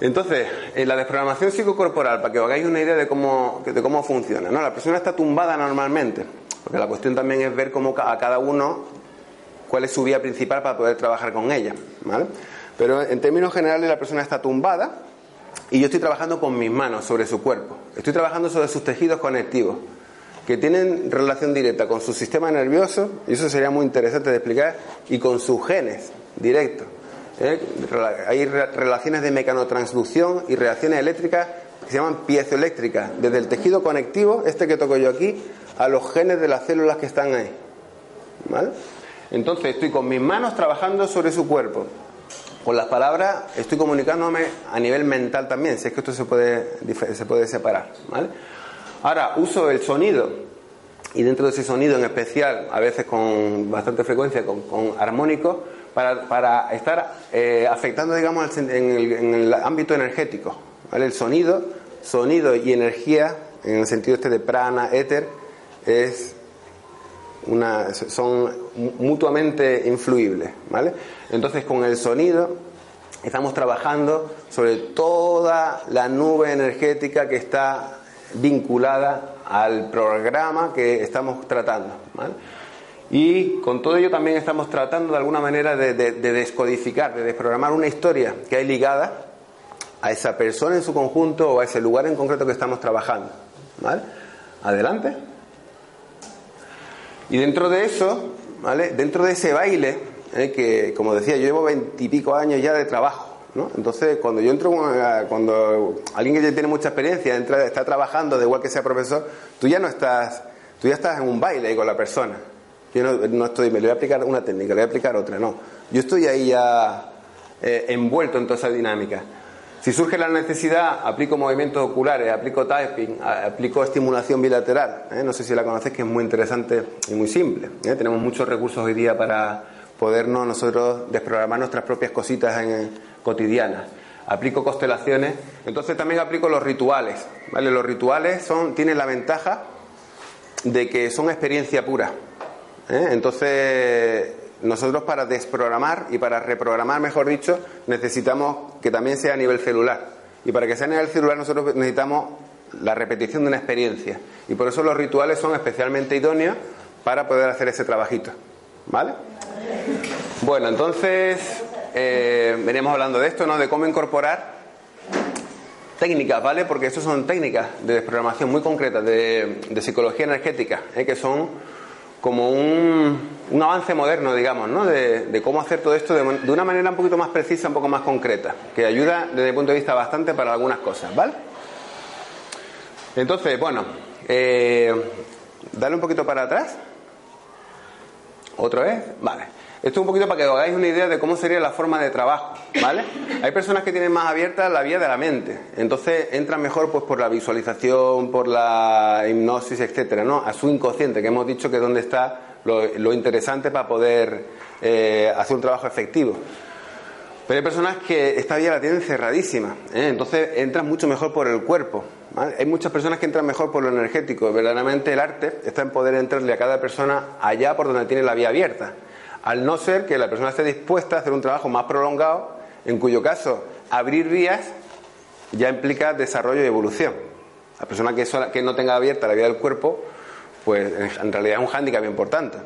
Entonces, en la desprogramación psicocorporal, para que os hagáis una idea de cómo, de cómo funciona, ¿no? la persona está tumbada normalmente, porque la cuestión también es ver cómo a cada uno cuál es su vía principal para poder trabajar con ella. ¿vale? Pero en términos generales, la persona está tumbada y yo estoy trabajando con mis manos sobre su cuerpo. Estoy trabajando sobre sus tejidos conectivos, que tienen relación directa con su sistema nervioso, y eso sería muy interesante de explicar, y con sus genes directos. ¿eh? Hay relaciones de mecanotransducción y reacciones eléctricas que se llaman piezoeléctricas, desde el tejido conectivo, este que toco yo aquí, a los genes de las células que están ahí. ¿Vale? Entonces estoy con mis manos trabajando sobre su cuerpo Con las palabras estoy comunicándome a nivel mental también, si es que esto se puede, se puede separar. ¿vale? Ahora, uso el sonido, y dentro de ese sonido en especial, a veces con bastante frecuencia, con, con armónicos, para, para, estar eh, afectando, digamos, en el, en el ámbito energético. ¿vale? El sonido, sonido y energía, en el sentido este de prana, éter, es una, son mutuamente influibles, ¿vale? Entonces con el sonido estamos trabajando sobre toda la nube energética que está vinculada al programa que estamos tratando, ¿vale? Y con todo ello también estamos tratando de alguna manera de, de, de descodificar, de desprogramar una historia que hay ligada a esa persona en su conjunto o a ese lugar en concreto que estamos trabajando. Adelante. Y dentro de eso, ¿vale? Dentro de ese baile, ¿eh? que como decía, yo llevo veintipico años ya de trabajo, ¿no? Entonces, cuando yo entro, cuando alguien que ya tiene mucha experiencia entra, está trabajando, de igual que sea profesor, tú ya no estás, tú ya estás en un baile con la persona. Yo no, no estoy, me le voy a aplicar una técnica, le voy a aplicar otra, no. Yo estoy ahí ya eh, envuelto en toda esa dinámica. Si surge la necesidad, aplico movimientos oculares, aplico typing, aplico estimulación bilateral. ¿eh? No sé si la conoces, que es muy interesante y muy simple. ¿eh? Tenemos muchos recursos hoy día para podernos nosotros desprogramar nuestras propias cositas en, cotidianas. Aplico constelaciones, entonces también aplico los rituales. ¿vale? Los rituales son, tienen la ventaja de que son experiencia pura. ¿eh? Entonces nosotros para desprogramar y para reprogramar, mejor dicho, necesitamos que también sea a nivel celular. Y para que sea a nivel celular nosotros necesitamos la repetición de una experiencia. Y por eso los rituales son especialmente idóneos para poder hacer ese trabajito. ¿Vale? Bueno, entonces eh, venimos hablando de esto, ¿no? De cómo incorporar técnicas, ¿vale? Porque estas son técnicas de desprogramación muy concretas de, psicología energética, ¿eh? que son como un, avance moderno, digamos, ¿no? de, cómo hacer todo esto de, de, una manera un poquito más precisa, un poco más concreta, que ayuda desde el punto de vista bastante para algunas cosas, ¿vale? Entonces, bueno, eh, dale un poquito para atrás. ¿Otra vez? Vale. Esto es un poquito para que os hagáis una idea de cómo sería la forma de trabajo, ¿vale? Hay personas que tienen más abierta la vía de la mente, entonces entran mejor pues por la visualización, por la hipnosis, etcétera, ¿no? A su inconsciente, que hemos dicho que es donde está lo, interesante para poder eh, hacer un trabajo efectivo. Pero hay personas que esta vía la tienen cerradísima, ¿eh? entonces entran mucho mejor por el cuerpo. Hay muchas personas que entran mejor por lo energético. Verdaderamente el arte está en poder entrarle a cada persona allá por donde tiene la vía abierta al no ser que la persona esté dispuesta a hacer un trabajo más prolongado, en cuyo caso abrir vías ya implica desarrollo y evolución. La persona que, no tenga abierta la vía del cuerpo, pues en realidad es un hándicap importante.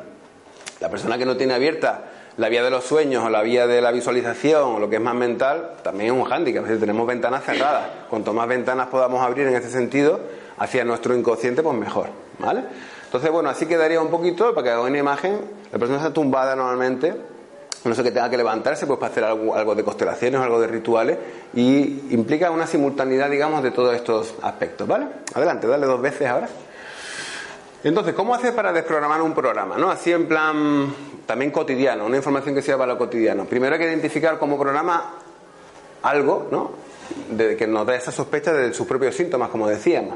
La persona que no tiene abierta la vía de los sueños o la vía de la visualización o lo que es más mental, también es un hándicap. Es tenemos ventanas cerradas. Cuanto más ventanas podamos abrir en ese sentido hacia nuestro inconsciente, pues mejor. ¿Vale? Entonces, bueno, así quedaría un poquito, para que hagan una imagen, la persona está tumbada normalmente, no sé que tenga que levantarse, pues para hacer algo, algo de constelaciones algo de rituales, y implica una simultaneidad, digamos, de todos estos aspectos, ¿vale? Adelante, dale dos veces ahora. Entonces, ¿cómo hacer para desprogramar un programa? ¿no? Así en plan también cotidiano, una información que sea para lo cotidiano. Primero hay que identificar como programa algo, ¿no? De, que nos dé esa sospecha de sus propios síntomas, como decíamos.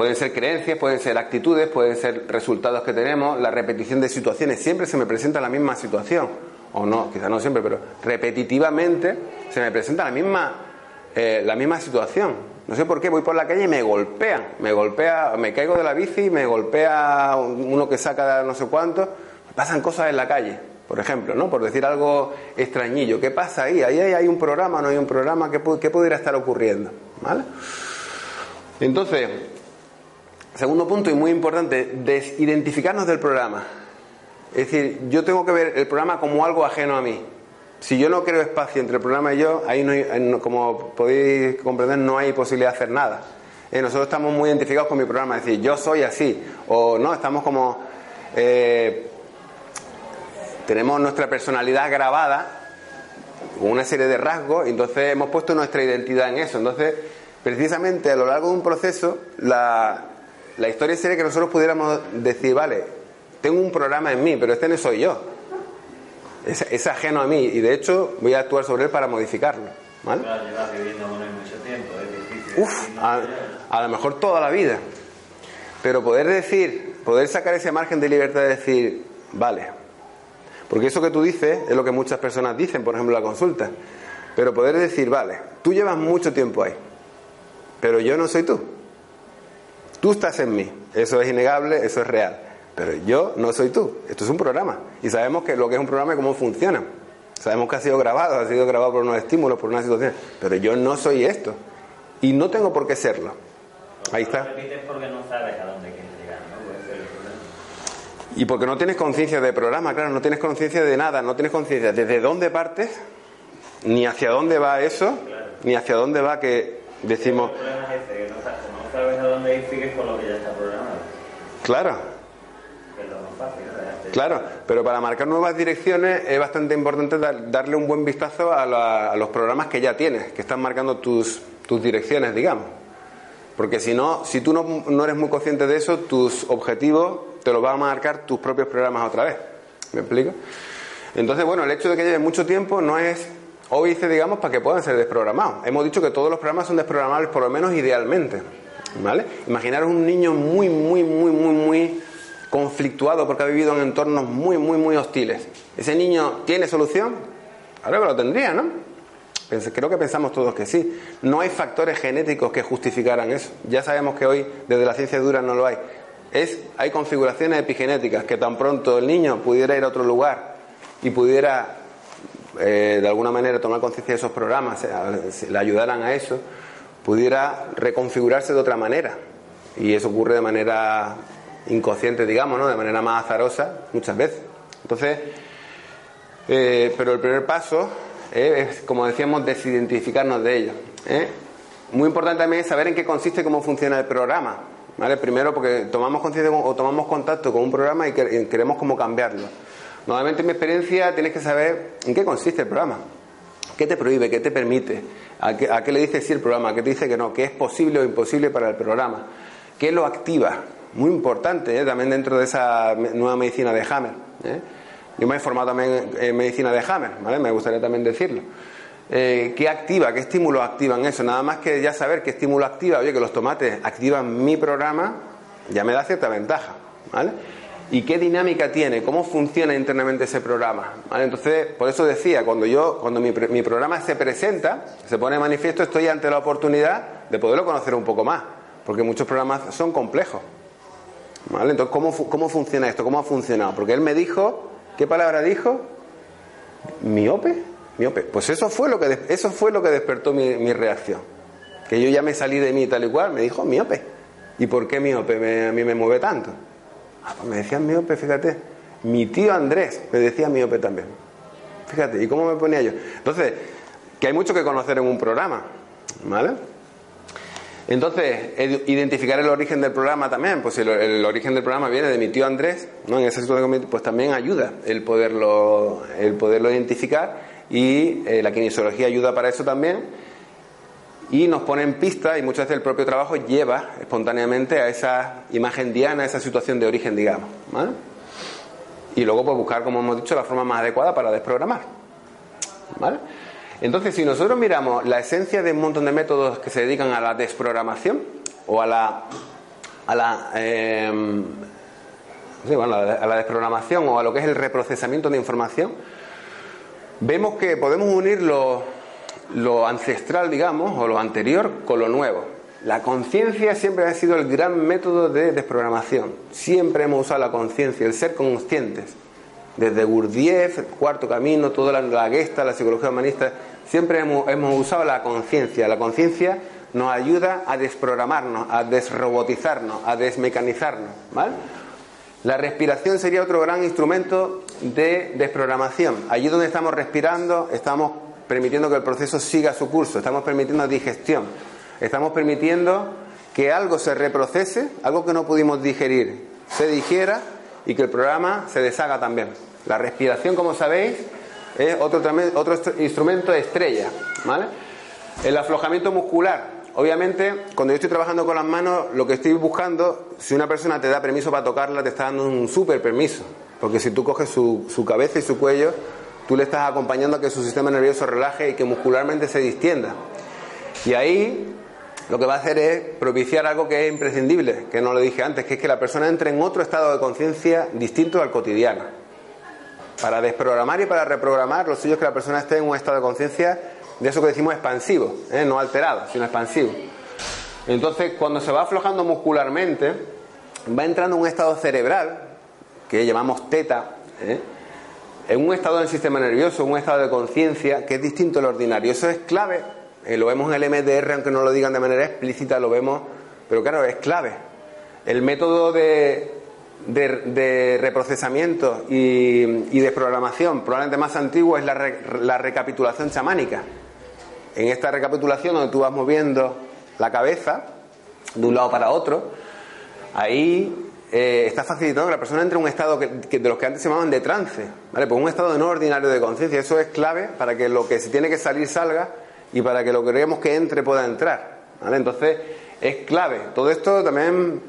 Pueden ser creencias, pueden ser actitudes, pueden ser resultados que tenemos, la repetición de situaciones. Siempre se me presenta la misma situación, o no, quizás no siempre, pero repetitivamente se me presenta la misma, eh, la misma situación. No sé por qué, voy por la calle y me golpean, me golpea, me caigo de la bici, me golpea uno que saca no sé cuánto, pasan cosas en la calle, por ejemplo, ¿no? Por decir algo extrañillo. ¿Qué pasa ahí? Ahí hay un programa, no hay un programa, ¿qué, qué pudiera estar ocurriendo? ¿Vale? Entonces, Segundo punto y muy importante, desidentificarnos del programa. Es decir, yo tengo que ver el programa como algo ajeno a mí. Si yo no creo espacio entre el programa y yo, ahí no hay, como podéis comprender, no hay posibilidad de hacer nada. Eh, nosotros estamos muy identificados con mi programa, es decir, yo soy así, o no, estamos como... Eh, tenemos nuestra personalidad grabada con una serie de rasgos, y entonces hemos puesto nuestra identidad en eso. Entonces, precisamente a lo largo de un proceso, la, la historia sería que nosotros pudiéramos decir, vale, tengo un programa en mí, pero este no soy yo. Es, es ajeno a mí y de hecho voy a actuar sobre él para modificarlo. ¿vale? Claro, llevas viviendo con él mucho tiempo, es difícil. Uf, a, a lo mejor toda la vida. Pero poder decir, poder sacar ese margen de libertad de decir, vale. Porque eso que tú dices es lo que muchas personas dicen, por ejemplo, en la consulta. Pero poder decir, vale, tú llevas mucho tiempo ahí, pero yo no soy tú. Tú estás en mí. Eso es innegable, eso es real. Pero yo no soy tú. Esto es un programa. Y sabemos que lo que es un programa y cómo funciona. Sabemos que ha sido grabado, ha sido grabado por unos estímulos, por una situación. Pero yo no soy esto. Y no tengo por qué serlo. Ahí está. porque no sabes a dónde problema. Y porque no tienes conciencia de programa, claro, no tienes conciencia de nada, no tienes conciencia desde dónde partes, ni hacia dónde va eso, ni hacia dónde va que decimos, A sigues con lo que ya está programado. claro, Que es lo más fácil, ¿no? Dejarte- claro, pero para marcar nuevas direcciones es bastante importante dar- darle un buen vistazo a, la- a los programas que ya tienes, que están marcando tus, tus direcciones, digamos. Porque si no, si tú no, no eres muy consciente de eso, tus objetivos te los van a marcar tus propios programas otra vez. ¿Me explico? Entonces, bueno, el hecho de que lleve mucho tiempo no es óbice, digamos, para que puedan ser desprogramados. Hemos dicho que todos los programas son desprogramables, por lo menos idealmente. ¿Vale? Imaginaros un niño muy, muy, muy, muy, muy conflictuado porque ha vivido en entornos muy, muy, muy hostiles. ¿Ese niño tiene solución? Claro que lo tendría, ¿no? Creo que pensamos todos que sí. No hay factores genéticos que justificaran eso. Ya sabemos que hoy desde la ciencia dura no lo hay. Es, hay configuraciones epigenéticas que tan pronto el niño pudiera ir a otro lugar y pudiera eh, de alguna manera tomar conciencia de esos programas, eh, le ayudaran a eso, pudiera reconfigurarse de otra manera. Y eso ocurre de manera inconsciente, digamos, ¿no? de manera más azarosa muchas veces. Entonces, eh, pero el primer paso eh, es, como decíamos, desidentificarnos de ello. ¿eh? Muy importante también es saber en qué consiste cómo funciona el programa. ¿vale? Primero porque tomamos conciencia con- o tomamos contacto con un programa y queremos cómo cambiarlo. Normalmente en mi experiencia tienes que saber en qué consiste el programa. ¿Qué te prohíbe? ¿Qué te permite? ¿A qué, le dice sí el programa? ¿A qué te dice que no? ¿Qué es posible o imposible para el programa? ¿Qué lo activa? Muy importante ¿eh? también dentro de esa nueva medicina de Hammer. ¿eh? Yo me he formado también en medicina de Hammer, ¿vale? me gustaría también decirlo. Eh, ¿Qué activa? ¿Qué estímulos activan eso? Nada más que ya saber qué estímulo activa, oye, que los tomates activan mi programa, ya me da cierta ventaja. ¿vale? ¿Y qué dinámica tiene? ¿Cómo funciona internamente ese programa? Entonces, por eso decía, cuando yo, cuando mi, programa se presenta, se pone de manifiesto, estoy ante la oportunidad de poderlo conocer un poco más, porque muchos programas son complejos. ¿Vale? Entonces, ¿cómo, ¿cómo funciona esto? ¿Cómo ha funcionado? Porque él me dijo, ¿qué palabra dijo? ¿Miope? Miope. Pues eso fue lo que, eso fue lo que despertó mi, reacción. Que yo ya me salí de mí tal y cual, me dijo miope. ¿Y por qué miope a mí me mueve tanto? Ah, pues me decían miope, fíjate. Mi tío Andrés me decía miope también. Fíjate, ¿y cómo me ponía yo? Entonces, que hay mucho que conocer en un programa, ¿vale? Entonces, identificar el origen del programa también, pues si el, el origen del programa viene de mi tío Andrés, ¿no? En esa situación, pues también ayuda el poderlo, el poderlo identificar y eh, la kinesiología ayuda para eso también y nos pone en pista y muchas veces el propio trabajo lleva espontáneamente a esa imagen diana, a esa situación de origen, digamos, ¿vale? Y luego pues buscar, como hemos dicho, la forma más adecuada para desprogramar, ¿vale? Entonces, si nosotros miramos la esencia de un montón de métodos que se dedican a la desprogramación o a la a la sí, bueno, a la- desprogramación o a lo que es el reprocesamiento de información, vemos que podemos unir lo, lo ancestral, digamos, o lo anterior con lo nuevo. La conciencia siempre ha sido el gran método de desprogramación. Siempre hemos usado la conciencia, el ser conscientes. Desde Gurdjieff, cuarto camino, toda la, la Gesta, la psicología humanista, siempre hemos, hemos usado la conciencia. La conciencia nos ayuda a desprogramarnos, a desrobotizarnos, a desmecanizarnos. ¿vale? La respiración sería otro gran instrumento de desprogramación. Allí donde estamos respirando, estamos permitiendo que el proceso siga su curso, estamos permitiendo digestión, estamos permitiendo que algo se reprocese, algo que no pudimos digerir, se digiera y que el programa se deshaga también. La respiración, como sabéis, es otro, otro instrumento estrella. El aflojamiento muscular. Obviamente, cuando yo estoy trabajando con las manos, lo que estoy buscando, si una persona te da permiso para tocarla, te está dando un súper permiso. Porque si tú coges su, su cabeza y su cuello, tú le estás acompañando a que su sistema nervioso relaje y que muscularmente se distienda. Y ahí lo que va a hacer es propiciar algo que es imprescindible, que no lo dije antes, que es que la persona entre en otro estado de conciencia distinto al cotidiano. Para desprogramar y para reprogramar, lo suyo es que la persona esté en un estado de conciencia de eso que decimos expansivo, ¿eh? no alterado, sino expansivo. Entonces, cuando se va aflojando muscularmente, va entrando en un estado cerebral, que llamamos teta, ¿eh? En un estado del sistema nervioso, un estado de conciencia que es distinto al ordinario. Eso es clave, eh, lo vemos en el MDR, aunque no lo digan de manera explícita, lo vemos, pero claro, es clave. El método de, de, reprocesamiento y, y, de programación probablemente más antiguo es la, la recapitulación chamánica. En esta recapitulación donde tú vas moviendo la cabeza de un lado para otro, ahí eh, está facilitando que la persona entre en un estado que, de los que antes se llamaban de trance, ¿vale? Pues un estado no ordinario de conciencia. Eso es clave para que lo que se tiene que salir salga y para que lo que queremos que entre pueda entrar, ¿vale? Entonces es clave. Todo esto también,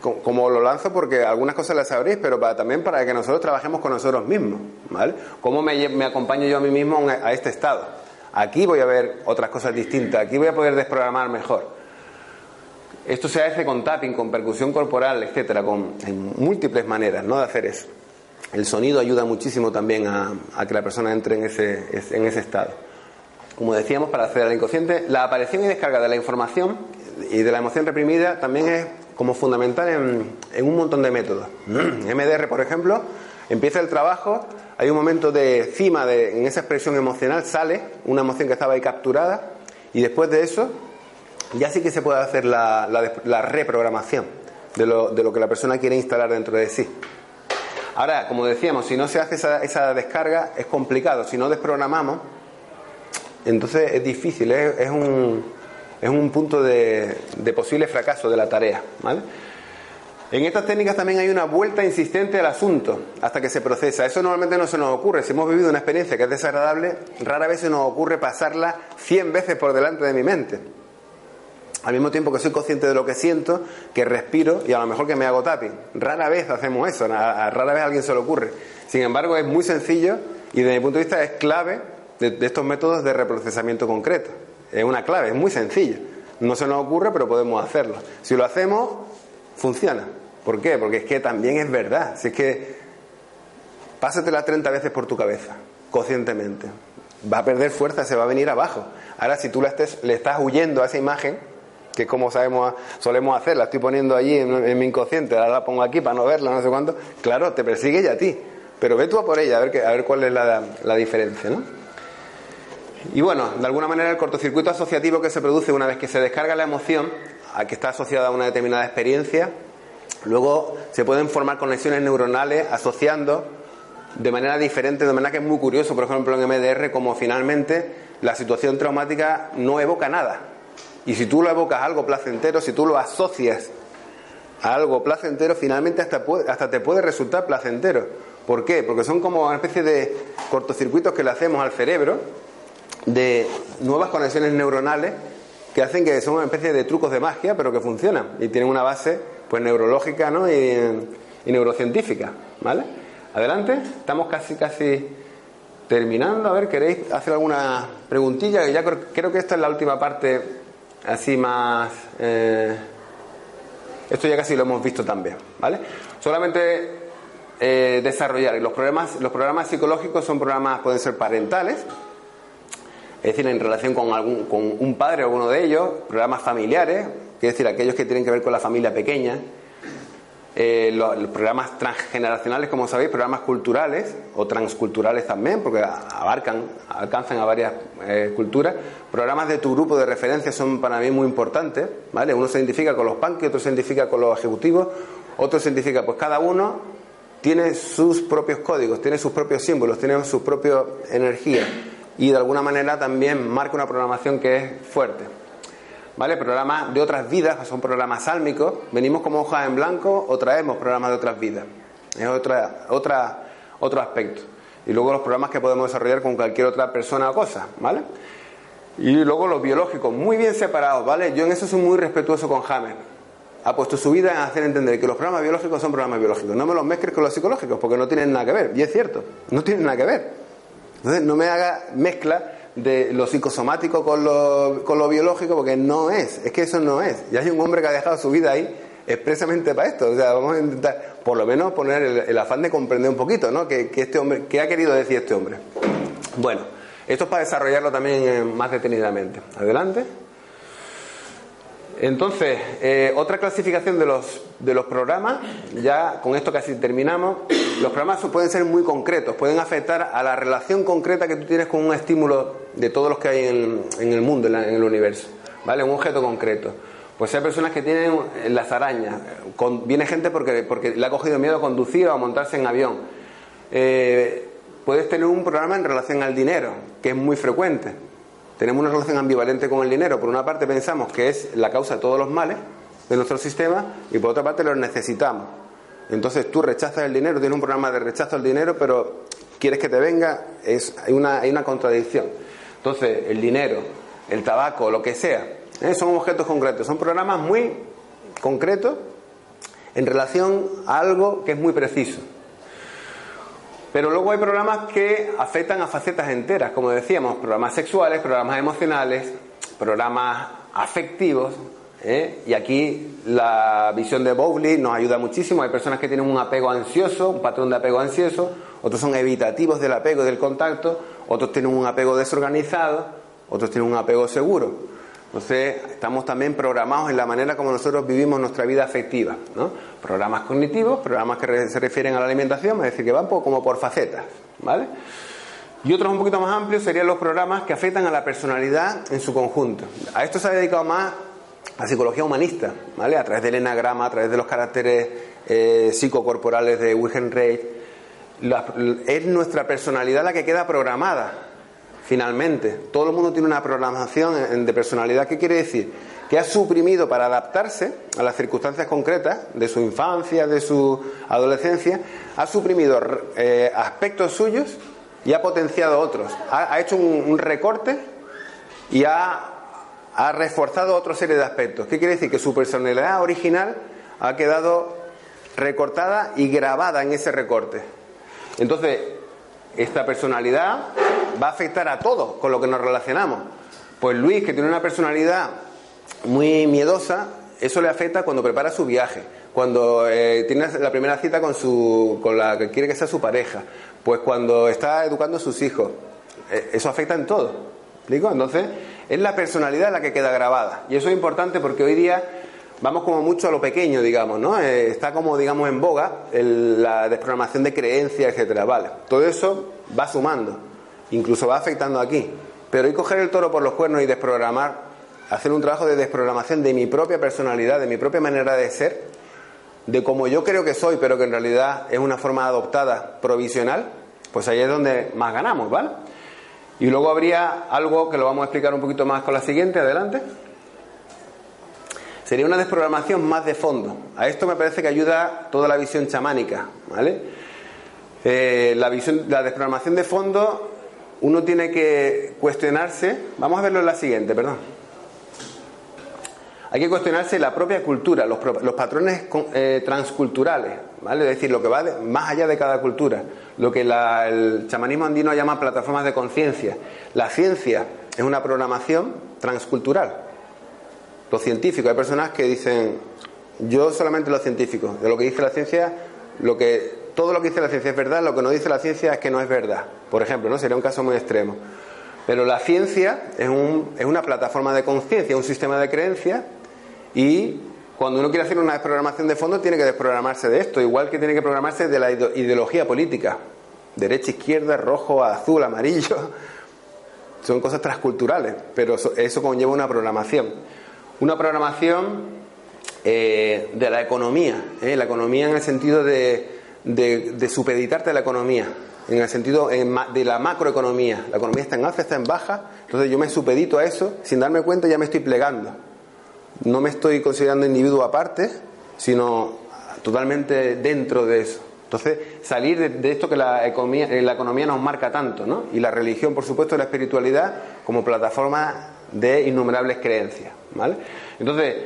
como lo lanzo porque algunas cosas las sabréis, pero para, también para que nosotros trabajemos con nosotros mismos, ¿vale? ¿Cómo me, me acompaño yo a mí mismo a este estado? Aquí voy a ver otras cosas distintas, aquí voy a poder desprogramar mejor. Esto se hace con tapping, con percusión corporal, etcétera, con en múltiples maneras ¿no? de hacer eso. El sonido ayuda muchísimo también a, que la persona entre en ese, en ese estado. Como decíamos, para acceder al inconsciente, la aparición y descarga de la información y de la emoción reprimida también es como fundamental en, en un montón de métodos. [clears throat] MDR, por ejemplo, empieza el trabajo, hay un momento de cima de, en esa expresión emocional, sale una emoción que estaba ahí capturada y después de eso ya sí que se puede hacer la, reprogramación de lo, de lo, que la persona quiere instalar dentro de sí. Ahora, como decíamos, si no se hace esa, descarga es complicado. Si no desprogramamos, entonces es difícil, es, un, es un punto de, de, posible fracaso de la tarea. En estas técnicas también hay una vuelta insistente al asunto hasta que se procesa. Eso normalmente no se nos ocurre. Si hemos vivido una experiencia que es desagradable, rara vez se nos ocurre pasarla 100 veces por delante de mi mente al mismo tiempo que soy consciente de lo que siento, que respiro y a lo mejor que me hago tapping. Rara vez hacemos eso, a, rara vez a alguien se le ocurre. Sin embargo, es muy sencillo y desde mi punto de vista es clave de, estos métodos de reprocesamiento concreto. Es una clave, es muy sencillo. No se nos ocurre, pero podemos hacerlo. Si lo hacemos, funciona. ¿Por qué? Porque es que también es verdad. Si es que pásatela 30 veces por tu cabeza, conscientemente. Va a perder fuerza, se va a venir abajo. Ahora, si tú le, estás huyendo a esa imagen, que como sabemos solemos hacer, la estoy poniendo allí en, mi inconsciente, ahora la pongo aquí para no verla, no sé cuánto, claro, te persigue ya a ti, pero ve tú a por ella, a ver, a ver cuál es la, la diferencia, ¿no? Y bueno, de alguna manera el cortocircuito asociativo que se produce una vez que se descarga la emoción, a que está asociada a una determinada experiencia, luego se pueden formar conexiones neuronales asociando de manera diferente, de manera que es muy curioso, por ejemplo en MDR, como finalmente la situación traumática no evoca nada. Y si tú lo evocas a algo placentero, si tú lo asocias a algo placentero, finalmente hasta, hasta te puede resultar placentero. ¿Por qué? Porque son como una especie de cortocircuitos que le hacemos al cerebro de nuevas conexiones neuronales que hacen que son una especie de trucos de magia, pero que funcionan y tienen una base pues neurológica ¿no? y, neurocientífica. ¿Vale? Adelante, estamos casi casi terminando. A ver, ¿queréis hacer alguna preguntilla? Ya creo que esta es la última parte así más... Eh, esto ya casi lo hemos visto también, ¿vale? Solamente eh, desarrollar. Los programas, los programas psicológicos son programas, pueden ser parentales, es decir, en relación con, algún, con un padre o uno de ellos, programas familiares, es decir, aquellos que tienen que ver con la familia pequeña, eh, los, programas transgeneracionales, como sabéis, programas culturales o transculturales también, porque abarcan, alcanzan a varias eh, culturas. Programas de tu grupo de referencia son para mí muy importantes, ¿vale? Uno se identifica con los punky, otro se identifica con los ejecutivos, otro se identifica, pues cada uno tiene sus propios códigos, tiene sus propios símbolos, tiene su propia energía y de alguna manera también marca una programación que es fuerte. ¿Vale? Programas de otras vidas, son programas sálmicos, venimos como hojas en blanco o traemos programas de otras vidas. Es otra, otra, otro aspecto. Y luego los programas que podemos desarrollar con cualquier otra persona o cosa, ¿vale? Y luego los biológicos, muy bien separados, ¿vale? Yo en eso soy muy respetuoso con James. Ha puesto su vida en hacer entender que los programas biológicos son programas biológicos. No me los mezcles con los psicológicos, porque no tienen nada que ver. Y es cierto, no tienen nada que ver. Entonces no me haga mezcla de lo psicosomático con lo, con lo biológico, porque no es, es que eso no es. Y hay un hombre que ha dejado su vida ahí expresamente para esto. O sea, vamos a intentar, por lo menos, poner el, afán de comprender un poquito, ¿no? Que, este hombre, ¿Qué ha querido decir este hombre? Bueno, esto es para desarrollarlo también eh, más detenidamente. Adelante. Entonces, eh, otra clasificación de los, de los programas, ya con esto casi terminamos, los programas pueden ser muy concretos, pueden afectar a la relación concreta que tú tienes con un estímulo de todos los que hay en, en el mundo, en, el universo, ¿vale? Un objeto concreto. Pues hay personas que tienen las arañas, viene gente porque, porque le ha cogido miedo a conducir o a montarse en avión. Eh, puedes tener un programa en relación al dinero, que es muy frecuente. Tenemos una relación ambivalente con el dinero. Por una parte pensamos que es la causa de todos los males de nuestro sistema y por otra parte lo necesitamos. Entonces tú rechazas el dinero, tienes un programa de rechazo al dinero, pero quieres que te venga, es, hay, una, hay una contradicción. Entonces el dinero, el tabaco, lo que sea, ¿eh? son objetos concretos, son programas muy concretos en relación a algo que es muy preciso. Pero luego hay programas que afectan a facetas enteras, como decíamos, programas sexuales, programas emocionales, programas afectivos. ¿eh? Y aquí la visión de Bowley nos ayuda muchísimo. Hay personas que tienen un apego ansioso, un patrón de apego ansioso, otros son evitativos del apego y del contacto, otros tienen un apego desorganizado, otros tienen un apego seguro. Entonces, estamos también programados en la manera como nosotros vivimos nuestra vida afectiva. ¿no? Programas cognitivos, programas que se refieren a la alimentación, es decir, que van como por facetas. ¿vale? Y otros un poquito más amplios serían los programas que afectan a la personalidad en su conjunto. A esto se ha dedicado más la psicología humanista, ¿vale? a través del enagrama, a través de los caracteres eh, psicocorporales de Wilhelm Reich. Es nuestra personalidad la que queda programada finalmente. Todo el mundo tiene una programación de personalidad. ¿Qué quiere decir? Que ha suprimido para adaptarse a las circunstancias concretas de su infancia, de su adolescencia, ha suprimido eh, aspectos suyos y ha potenciado otros. Ha, hecho un, recorte y ha, ha reforzado otra serie de aspectos. ¿Qué quiere decir? Que su personalidad original ha quedado recortada y grabada en ese recorte. Entonces, esta personalidad va a afectar a todos con lo que nos relacionamos. Pues Luis, que tiene una personalidad muy miedosa, eso le afecta cuando prepara su viaje, cuando eh, tiene la primera cita con, su, con la que quiere que sea su pareja, pues cuando está educando a sus hijos. Eh, eso afecta en todo. ¿Explico? Entonces, es la personalidad la que queda grabada. Y eso es importante porque hoy día vamos como mucho a lo pequeño, digamos, ¿no? Eh, está como, digamos, en boga la desprogramación de creencias, etcétera. Vale, todo eso va sumando, incluso va afectando aquí. Pero hoy coger el toro por los cuernos y desprogramar, hacer un trabajo de desprogramación de mi propia personalidad, de mi propia manera de ser, de como yo creo que soy, pero que en realidad es una forma adoptada provisional, pues ahí es donde más ganamos, ¿vale? Y luego habría algo que lo vamos a explicar un poquito más con la siguiente, adelante. Sería una desprogramación más de fondo. A esto me parece que ayuda toda la visión chamánica, ¿vale? Eh, la, visión, la desprogramación de fondo, uno tiene que cuestionarse. Vamos a verlo en la siguiente, perdón. Hay que cuestionarse la propia cultura, los, patrones eh, transculturales, ¿vale? Es decir, lo que va más allá de cada cultura, lo que el chamanismo andino llama plataformas de conciencia. La ciencia es una programación transcultural lo científico. Hay personas que dicen, yo solamente lo científico, de lo que dice la ciencia, lo que todo lo que dice la ciencia es verdad, lo que no dice la ciencia es que no es verdad. Por ejemplo, ¿no? Sería un caso muy extremo. Pero la ciencia es, un, es una plataforma de conciencia, un sistema de creencias y cuando uno quiere hacer una desprogramación de fondo tiene que desprogramarse de esto, igual que tiene que programarse de la ideología política. Derecha, izquierda, rojo, azul, amarillo. [laughs] Son cosas transculturales, pero eso conlleva una programación una programación eh, de la economía, ¿eh? la economía en el sentido de, de, supeditarte a la economía, en el sentido de la macroeconomía. La economía está en alza, está en baja, entonces yo me supedito a eso, sin darme cuenta ya me estoy plegando. No me estoy considerando individuo aparte, sino totalmente dentro de eso. Entonces, salir de, esto que la economía, la economía nos marca tanto, ¿no? Y la religión, por supuesto, la espiritualidad como plataforma de innumerables creencias. ¿vale? Entonces,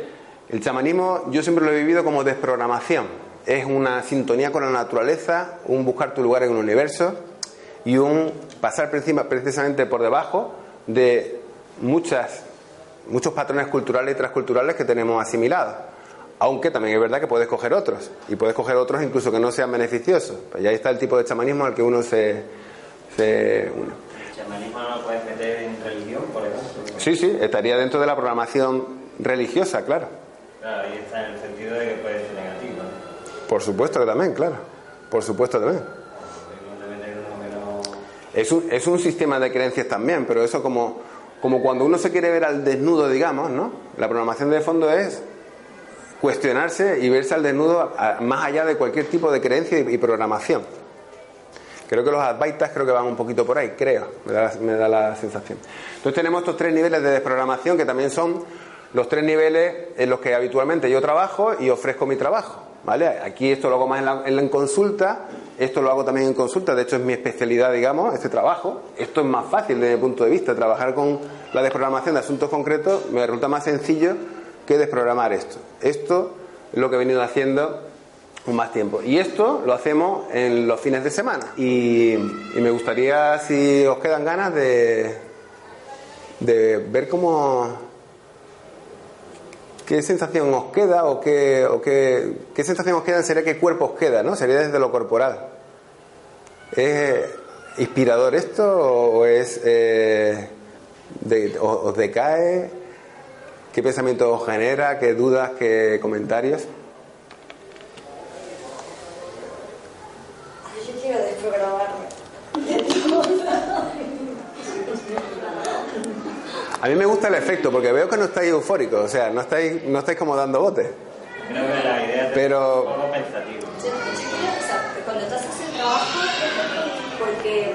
el chamanismo yo siempre lo he vivido como desprogramación. Es una sintonía con la naturaleza, un buscar tu lugar en el universo, y un pasar por encima, precisamente por debajo de muchas, muchos patrones culturales y transculturales que tenemos asimilados. Aunque también es verdad que puedes coger otros, y puedes coger otros incluso que no sean beneficiosos. Pues ya está el tipo de chamanismo al que uno se, se une. ¿El chamanismo no lo puedes meter en religión, por ejemplo? Sí, sí, estaría dentro de la programación religiosa, claro. Claro, ahí está en el sentido de que puede ser negativo. Por supuesto que también, claro. Por supuesto también. Es un, es un sistema de creencias también, pero eso como, como cuando uno se quiere ver al desnudo, digamos, ¿no? La programación de fondo es cuestionarse y verse al desnudo más allá de cualquier tipo de creencia y, y programación. Creo que los advaitas creo que van un poquito por ahí, creo, me da, me da la sensación. Entonces tenemos estos tres niveles de desprogramación que también son los tres niveles en los que habitualmente yo trabajo y ofrezco mi trabajo. ¿Vale? Aquí esto lo hago más en, la, en la- en consulta, esto lo hago también en consulta, de hecho es mi especialidad, digamos, este trabajo. Esto es más fácil desde mi punto de vista, trabajar con la desprogramación de asuntos concretos me resulta más sencillo que desprogramar esto. Esto es lo que he venido haciendo más tiempo. Y esto lo hacemos en los fines de semana. Y, me gustaría, si os quedan ganas, de, de ver cómo qué sensación os queda o qué, o qué, qué sensación os queda sería qué cuerpo os queda, ¿no? Sería desde lo corporal. ¿Es inspirador esto o es eh, de- os decae? ¿Qué pensamiento os genera? ¿Qué dudas? ¿Qué comentarios? A mí me gusta el efecto porque veo que no estáis eufóricos, o sea, no estáis, no estáis como dando botes. Creo que la idea es Pero- un poco pensativa. Yo, o sea, cuando tú haces el trabajo, porque,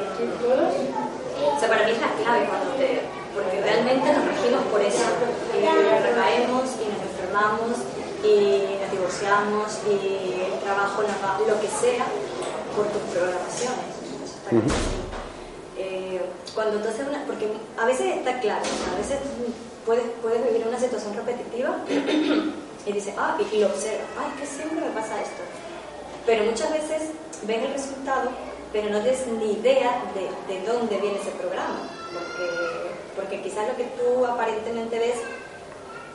o sea, para mí es la clave cuando te, porque realmente nos regimos por eso, y recaemos y nos enfermamos y nos divorciamos y el trabajo nos va, lo que sea, por tus programaciones. Eso está clarísimo. Eh, cuando tú haces una, porque a veces está claro, a veces puedes, puedes vivir una situación repetitiva y dices, ah, y, y lo observas, ay, que siempre me pasa esto. Pero muchas veces ves el resultado, pero no tienes ni idea de, de dónde viene ese programa, porque, porque quizás lo que tú aparentemente ves,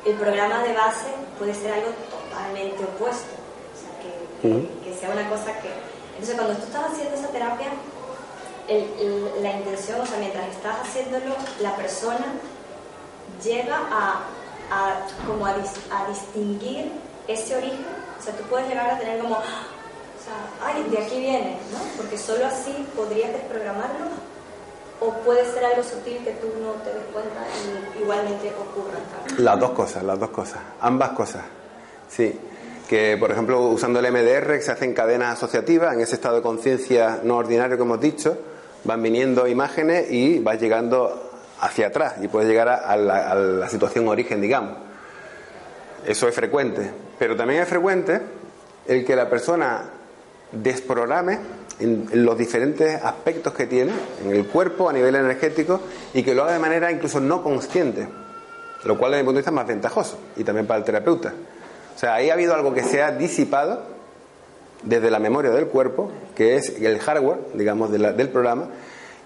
el programa de base puede ser algo totalmente opuesto, o sea, que, que- Ujú. que sea una cosa que... Entonces, cuando tú estás haciendo esa terapia, el- el- la intención, o sea, mientras estás haciéndolo, la persona llega a, a- como a, dis- a distinguir ese origen. O sea, tú puedes llegar a tener como, [gasps] o sea, ay, de aquí viene, ¿no? Porque solo así podrías desprogramarlo. O puede ser algo sutil que tú no te des cuenta y igualmente ocurra. Las dos cosas, las dos cosas, ambas cosas. Sí, que por ejemplo usando el MDR se hacen cadenas asociativas en ese estado de conciencia no ordinario que hemos dicho, van viniendo imágenes y vas llegando hacia atrás y puedes llegar a, la, a la situación origen, digamos. Eso es frecuente, pero también es frecuente el que la persona desprograme en los diferentes aspectos que tiene en el cuerpo a nivel energético y que lo haga de manera incluso no consciente lo cual desde mi punto de vista es más ventajoso y también para el terapeuta. O sea, ahí ha habido algo que se ha disipado desde la memoria del cuerpo, que es el hardware, digamos, de la- del programa,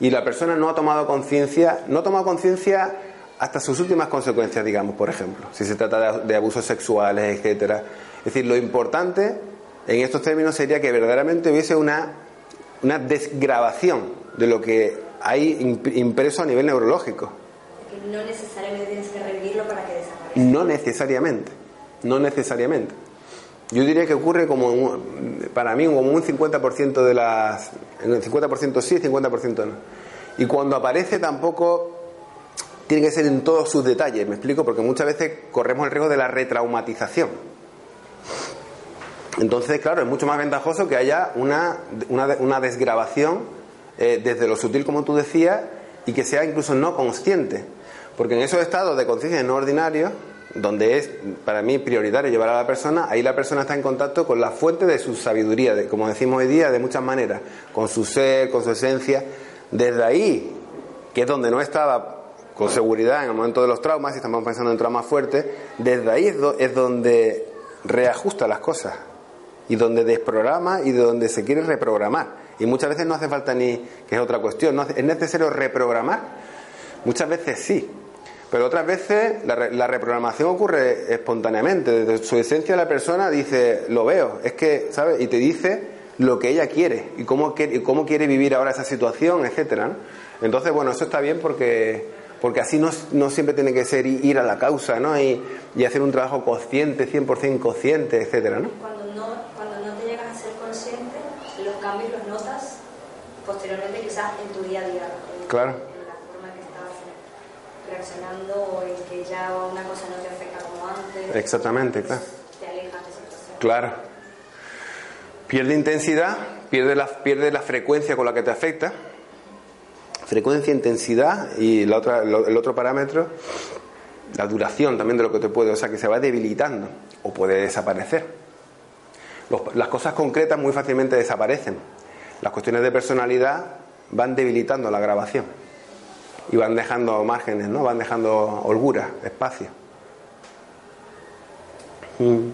y la persona no ha tomado conciencia, no ha tomado conciencia hasta sus últimas consecuencias, digamos, por ejemplo, si se trata de, de abusos sexuales, etcétera. Es decir, lo importante en estos términos sería que verdaderamente hubiese una, una desgrabación de lo que hay imp- impreso a nivel neurológico. Que no necesariamente tienes que revivirlo para que desaparezca. No necesariamente, no necesariamente. Yo diría que ocurre como un- para mí como un 50% de las en el 50% sí, 50% no. Y cuando aparece tampoco tiene que ser en todos sus detalles, me explico, porque muchas veces corremos el riesgo de la retraumatización. Entonces, claro, es mucho más ventajoso que haya una, una, una desgrabación eh, desde lo sutil, como tú decías, y que sea incluso no consciente. Porque en esos estados de conciencia no ordinarios, donde es para mí prioritario llevar a la persona, ahí la persona está en contacto con la fuente de su sabiduría, de, como decimos hoy día, de muchas maneras, con su ser, con su esencia. Desde ahí, que es donde no estaba con seguridad en el momento de los traumas, si estamos pensando en traumas fuertes, desde ahí es, es donde reajusta las cosas y donde desprograma y de donde se quiere reprogramar. Y muchas veces no hace falta ni, que es otra cuestión, ¿no? es necesario reprogramar. Muchas veces sí, pero otras veces la, la, reprogramación ocurre espontáneamente. Desde su esencia la persona dice, lo veo, es que, ¿sabes? Y te dice lo que ella quiere y cómo, quiere, cómo quiere vivir ahora esa situación, etcétera. Entonces, bueno, eso está bien porque, porque así no, no siempre tiene que ser ir a la causa, ¿no? Y, y hacer un trabajo consciente, 100% consciente, etcétera, ¿no? Cuando no, cuando no te llegas a ser consciente, los cambios los notas posteriormente quizás en tu día a día. Claro. En la forma que estabas reaccionando o en que ya una cosa no te afecta como antes. Exactamente, claro. Te alejas de situación. Claro. Pierde intensidad, pierde la, pierde la frecuencia con la que te afecta. Frecuencia, intensidad y la otra, el otro parámetro, la duración también de lo que te puede, o sea que se va debilitando o puede desaparecer. Los, las cosas concretas muy fácilmente desaparecen. Las cuestiones de personalidad van debilitando la grabación y van dejando márgenes, ¿no? Van dejando holgura, espacio. Mm.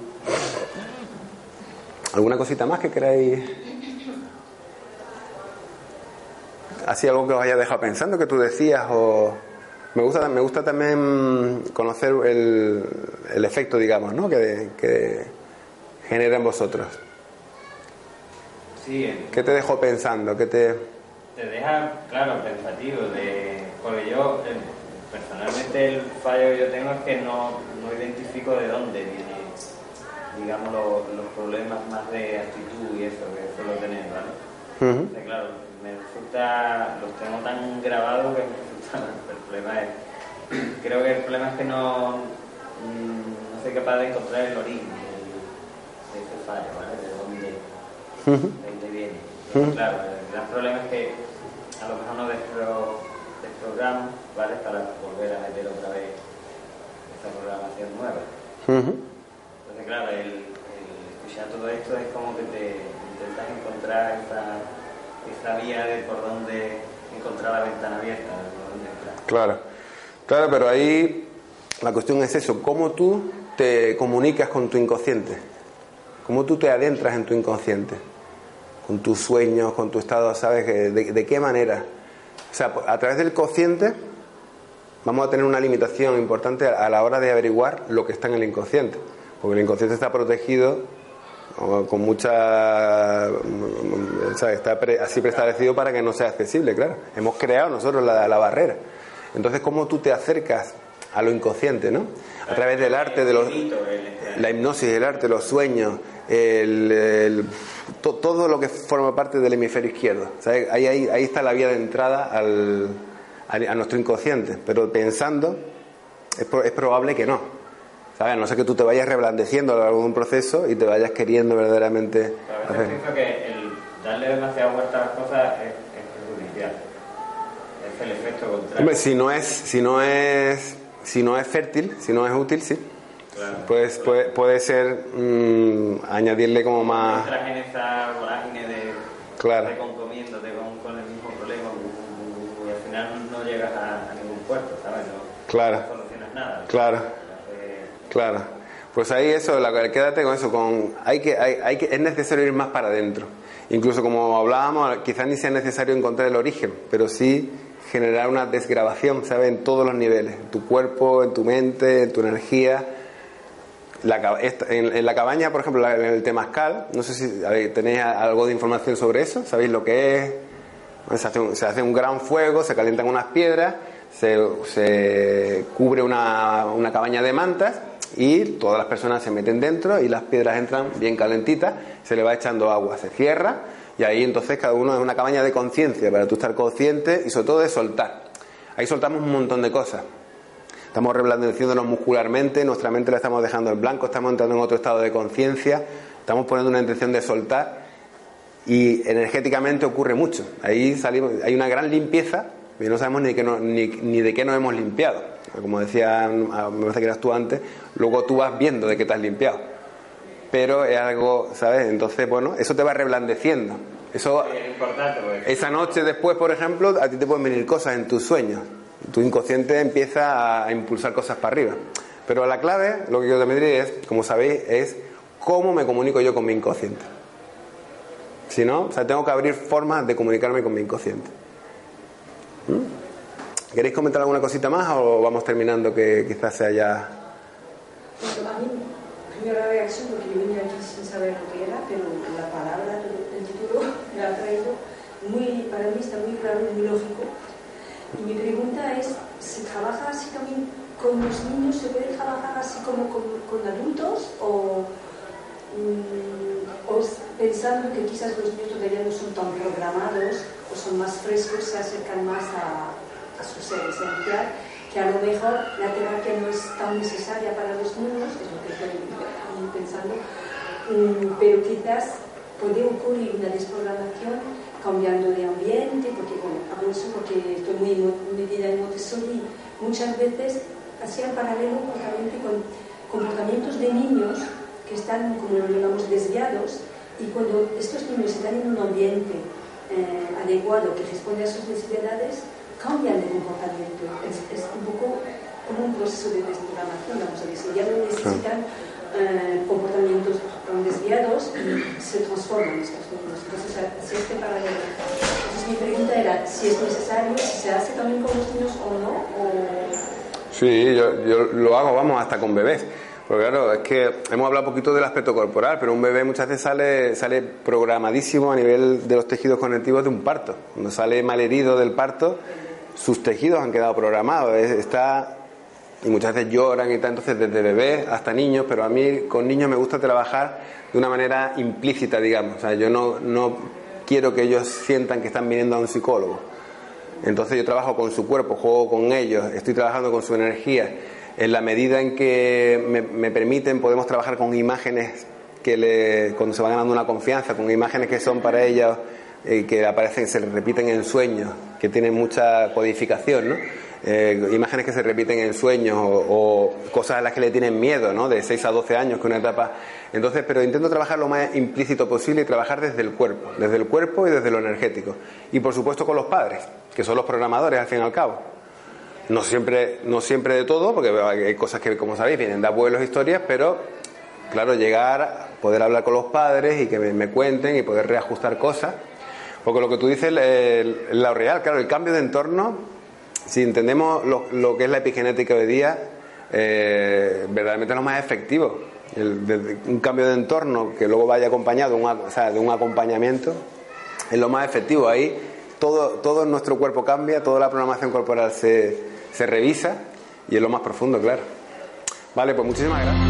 ¿Alguna cosita más que queráis? Así algo que os haya dejado pensando, que tú decías, o me gusta, me gusta también conocer el, el efecto, digamos, ¿no? que, que genera en vosotros. Sí, ¿Qué te dejó pensando? ¿Qué te... te deja, claro, pensativo. De, porque yo, eh, personalmente, el fallo que yo tengo es que no, no identifico de dónde viene, digamos, los, los problemas más de actitud y eso que suelo tener, ¿vale? Entonces, claro, me resulta, los tengo tan grabados que me resulta, [laughs] el problema es, creo que el problema es que no, mm, no soy capaz de encontrar el origen de ese fallo, ¿vale? De dónde, de dónde viene. Claro, el gran problema es que a lo mejor no despro, desprogramo, ¿vale? Para volver a meter otra vez esta programación nueva. Ujú. Entonces, claro, el, el escuchar todo esto es como que te intentas encontrar esa, esa vía de por dónde encontrar la ventana abierta, por dónde entrar. Claro, claro, pero ahí la cuestión es eso, cómo tú te comunicas con tu inconsciente, cómo tú te adentras en tu inconsciente, con tus sueños, con tu estado, ¿sabes? De, de qué manera. O sea, a través del consciente vamos a tener una limitación importante a la hora de averiguar lo que está en el inconsciente, porque el inconsciente está protegido con mucha está así preestablecido para que no sea accesible claro. Hemos creado nosotros la, la barrera. Entonces cómo tú te acercas a lo inconsciente no a través del arte de los el- la hipnosis el arte los sueños el, el- to- todo lo que forma parte del hemisferio izquierdo. Ahí, ahí, ahí está la vía de entrada al, al- a nuestro inconsciente pero pensando es, es probable que no ¿sabes? a no ser que tú te vayas reblandeciendo a lo largo de un proceso y te vayas queriendo verdaderamente Pero a veces pienso que el darle demasiada vuelta a las cosas es, es perjudicial. Es el efecto contrario. Hombre, si no es, si no es, si no es fértil, si no es útil, sí. Claro. Pues puede, puede ser mm, añadirle como más. Entras en esa vorágine de Claro. de concomiéndote con, con el mismo problema bu, bu, y al final no llegas a, a ningún puerto, ¿sabes? No, Claro. no solucionas nada. Claro. Eh, Claro. Pues ahí eso, la, quédate con eso, con hay que, hay, hay que, es necesario ir más para adentro. Incluso como hablábamos, quizás ni sea necesario encontrar el origen, pero sí generar una desgrabación, ¿sabes? En todos los niveles, en tu cuerpo, en tu mente, en tu energía. La en, en la cabaña, por ejemplo, en el temazcal, no sé si tenéis algo de información sobre eso, ¿sabéis lo que es? Se hace, un, se hace un gran fuego, se calientan unas piedras, se, se cubre una cabaña de mantas y todas las personas se meten dentro y las piedras entran bien calentitas, se le va echando agua, se cierra y ahí entonces cada uno es una cabaña de conciencia para tú estar consciente y sobre todo de soltar. Ahí soltamos un montón de cosas. Estamos reblandeciéndonos muscularmente, nuestra mente la estamos dejando en blanco, estamos entrando en otro estado de conciencia, estamos poniendo una intención de soltar y energéticamente ocurre mucho. Ahí salimos, hay una gran limpieza y no sabemos ni, que no- ni, ni de qué nos hemos limpiado. Como decía, me parece que eras tú antes, luego tú vas viendo de qué te has limpiado. Pero es algo, ¿sabes? Entonces, bueno, eso te va reblandeciendo. Eso, es esa noche después, por ejemplo, a ti te pueden venir cosas en tus sueños. Tu inconsciente empieza a impulsar cosas para arriba. Pero la clave, lo que yo también diría es, como sabéis, es cómo me comunico yo con mi inconsciente. Si no, o sea, tengo que abrir formas de comunicarme con mi inconsciente. ¿Mm? ¿Queréis comentar alguna cosita más o vamos terminando que quizás sea ya... a mí, primera reacción, porque yo venía aquí sin saber lo que era, pero la palabra, el título [laughs] me ha traído muy, para mí está muy claro y muy lógico. Y mi pregunta es, ¿se trabaja así también con los niños? ¿Se puede trabajar así como con, con adultos? ¿O Mm, o pensando que quizás los niños todavía no son tan programados o son más frescos, se acercan más a, su ser esencial, que a lo mejor la terapia no es tan necesaria para los niños, es lo que estoy pensando, mm, pero quizás puede ocurrir una desprogramación cambiando de ambiente, porque bueno, hablo eso porque estoy muy metida en Montessori, muchas veces hacía paralelo con comportamientos de niños que están, como lo llamamos, desviados y cuando estos niños están en un ambiente eh, adecuado que responde a sus necesidades, cambian de comportamiento. Es, un poco como un proceso de desprogramación, vamos a decir. Ya no necesitan eh, comportamientos desviados y se transforman estos niños. Entonces, si este paralelo. Entonces, mi pregunta era si es necesario, si se hace también con los niños o no. O... Sí, yo, yo lo hago, vamos, hasta con bebés. Porque claro, es que hemos hablado un poquito del aspecto corporal, pero un bebé muchas veces sale, sale programadísimo a nivel de los tejidos conectivos de un parto. Cuando sale malherido del parto, sus tejidos han quedado programados. Está, y muchas veces lloran y tal, entonces desde bebé hasta niños, pero a mí con niños me gusta trabajar de una manera implícita, digamos. O sea, yo no, no quiero que ellos sientan que están viniendo a un psicólogo. Entonces yo trabajo con su cuerpo, juego con ellos, estoy trabajando con su energía en la medida en que me, permiten, podemos trabajar con imágenes que le, cuando se va ganando una confianza, con imágenes que son para ellos, eh, que aparecen, se repiten en sueños, que tienen mucha codificación, ¿no? Eh, imágenes que se repiten en sueños o, cosas a las que le tienen miedo, ¿no? De 6 a 12 años, que una etapa. Entonces, pero intento trabajar lo más implícito posible y trabajar desde el cuerpo, desde el cuerpo y desde lo energético. Y por supuesto con los padres, que son los programadores al fin y al cabo. No siempre, no siempre de todo, porque hay cosas que, como sabéis, vienen de abuelos, historias, pero claro, llegar, poder hablar con los padres y que me, cuenten y poder reajustar cosas. Porque lo que tú dices es lo real, claro, el cambio de entorno, si entendemos lo, que es la epigenética hoy día, eh, verdaderamente es lo más efectivo. un cambio de entorno que luego vaya acompañado de un acompañamiento es lo más efectivo. Ahí todo, todo nuestro cuerpo cambia, toda la programación corporal se, se revisa y es lo más profundo, claro. Vale, pues muchísimas gracias.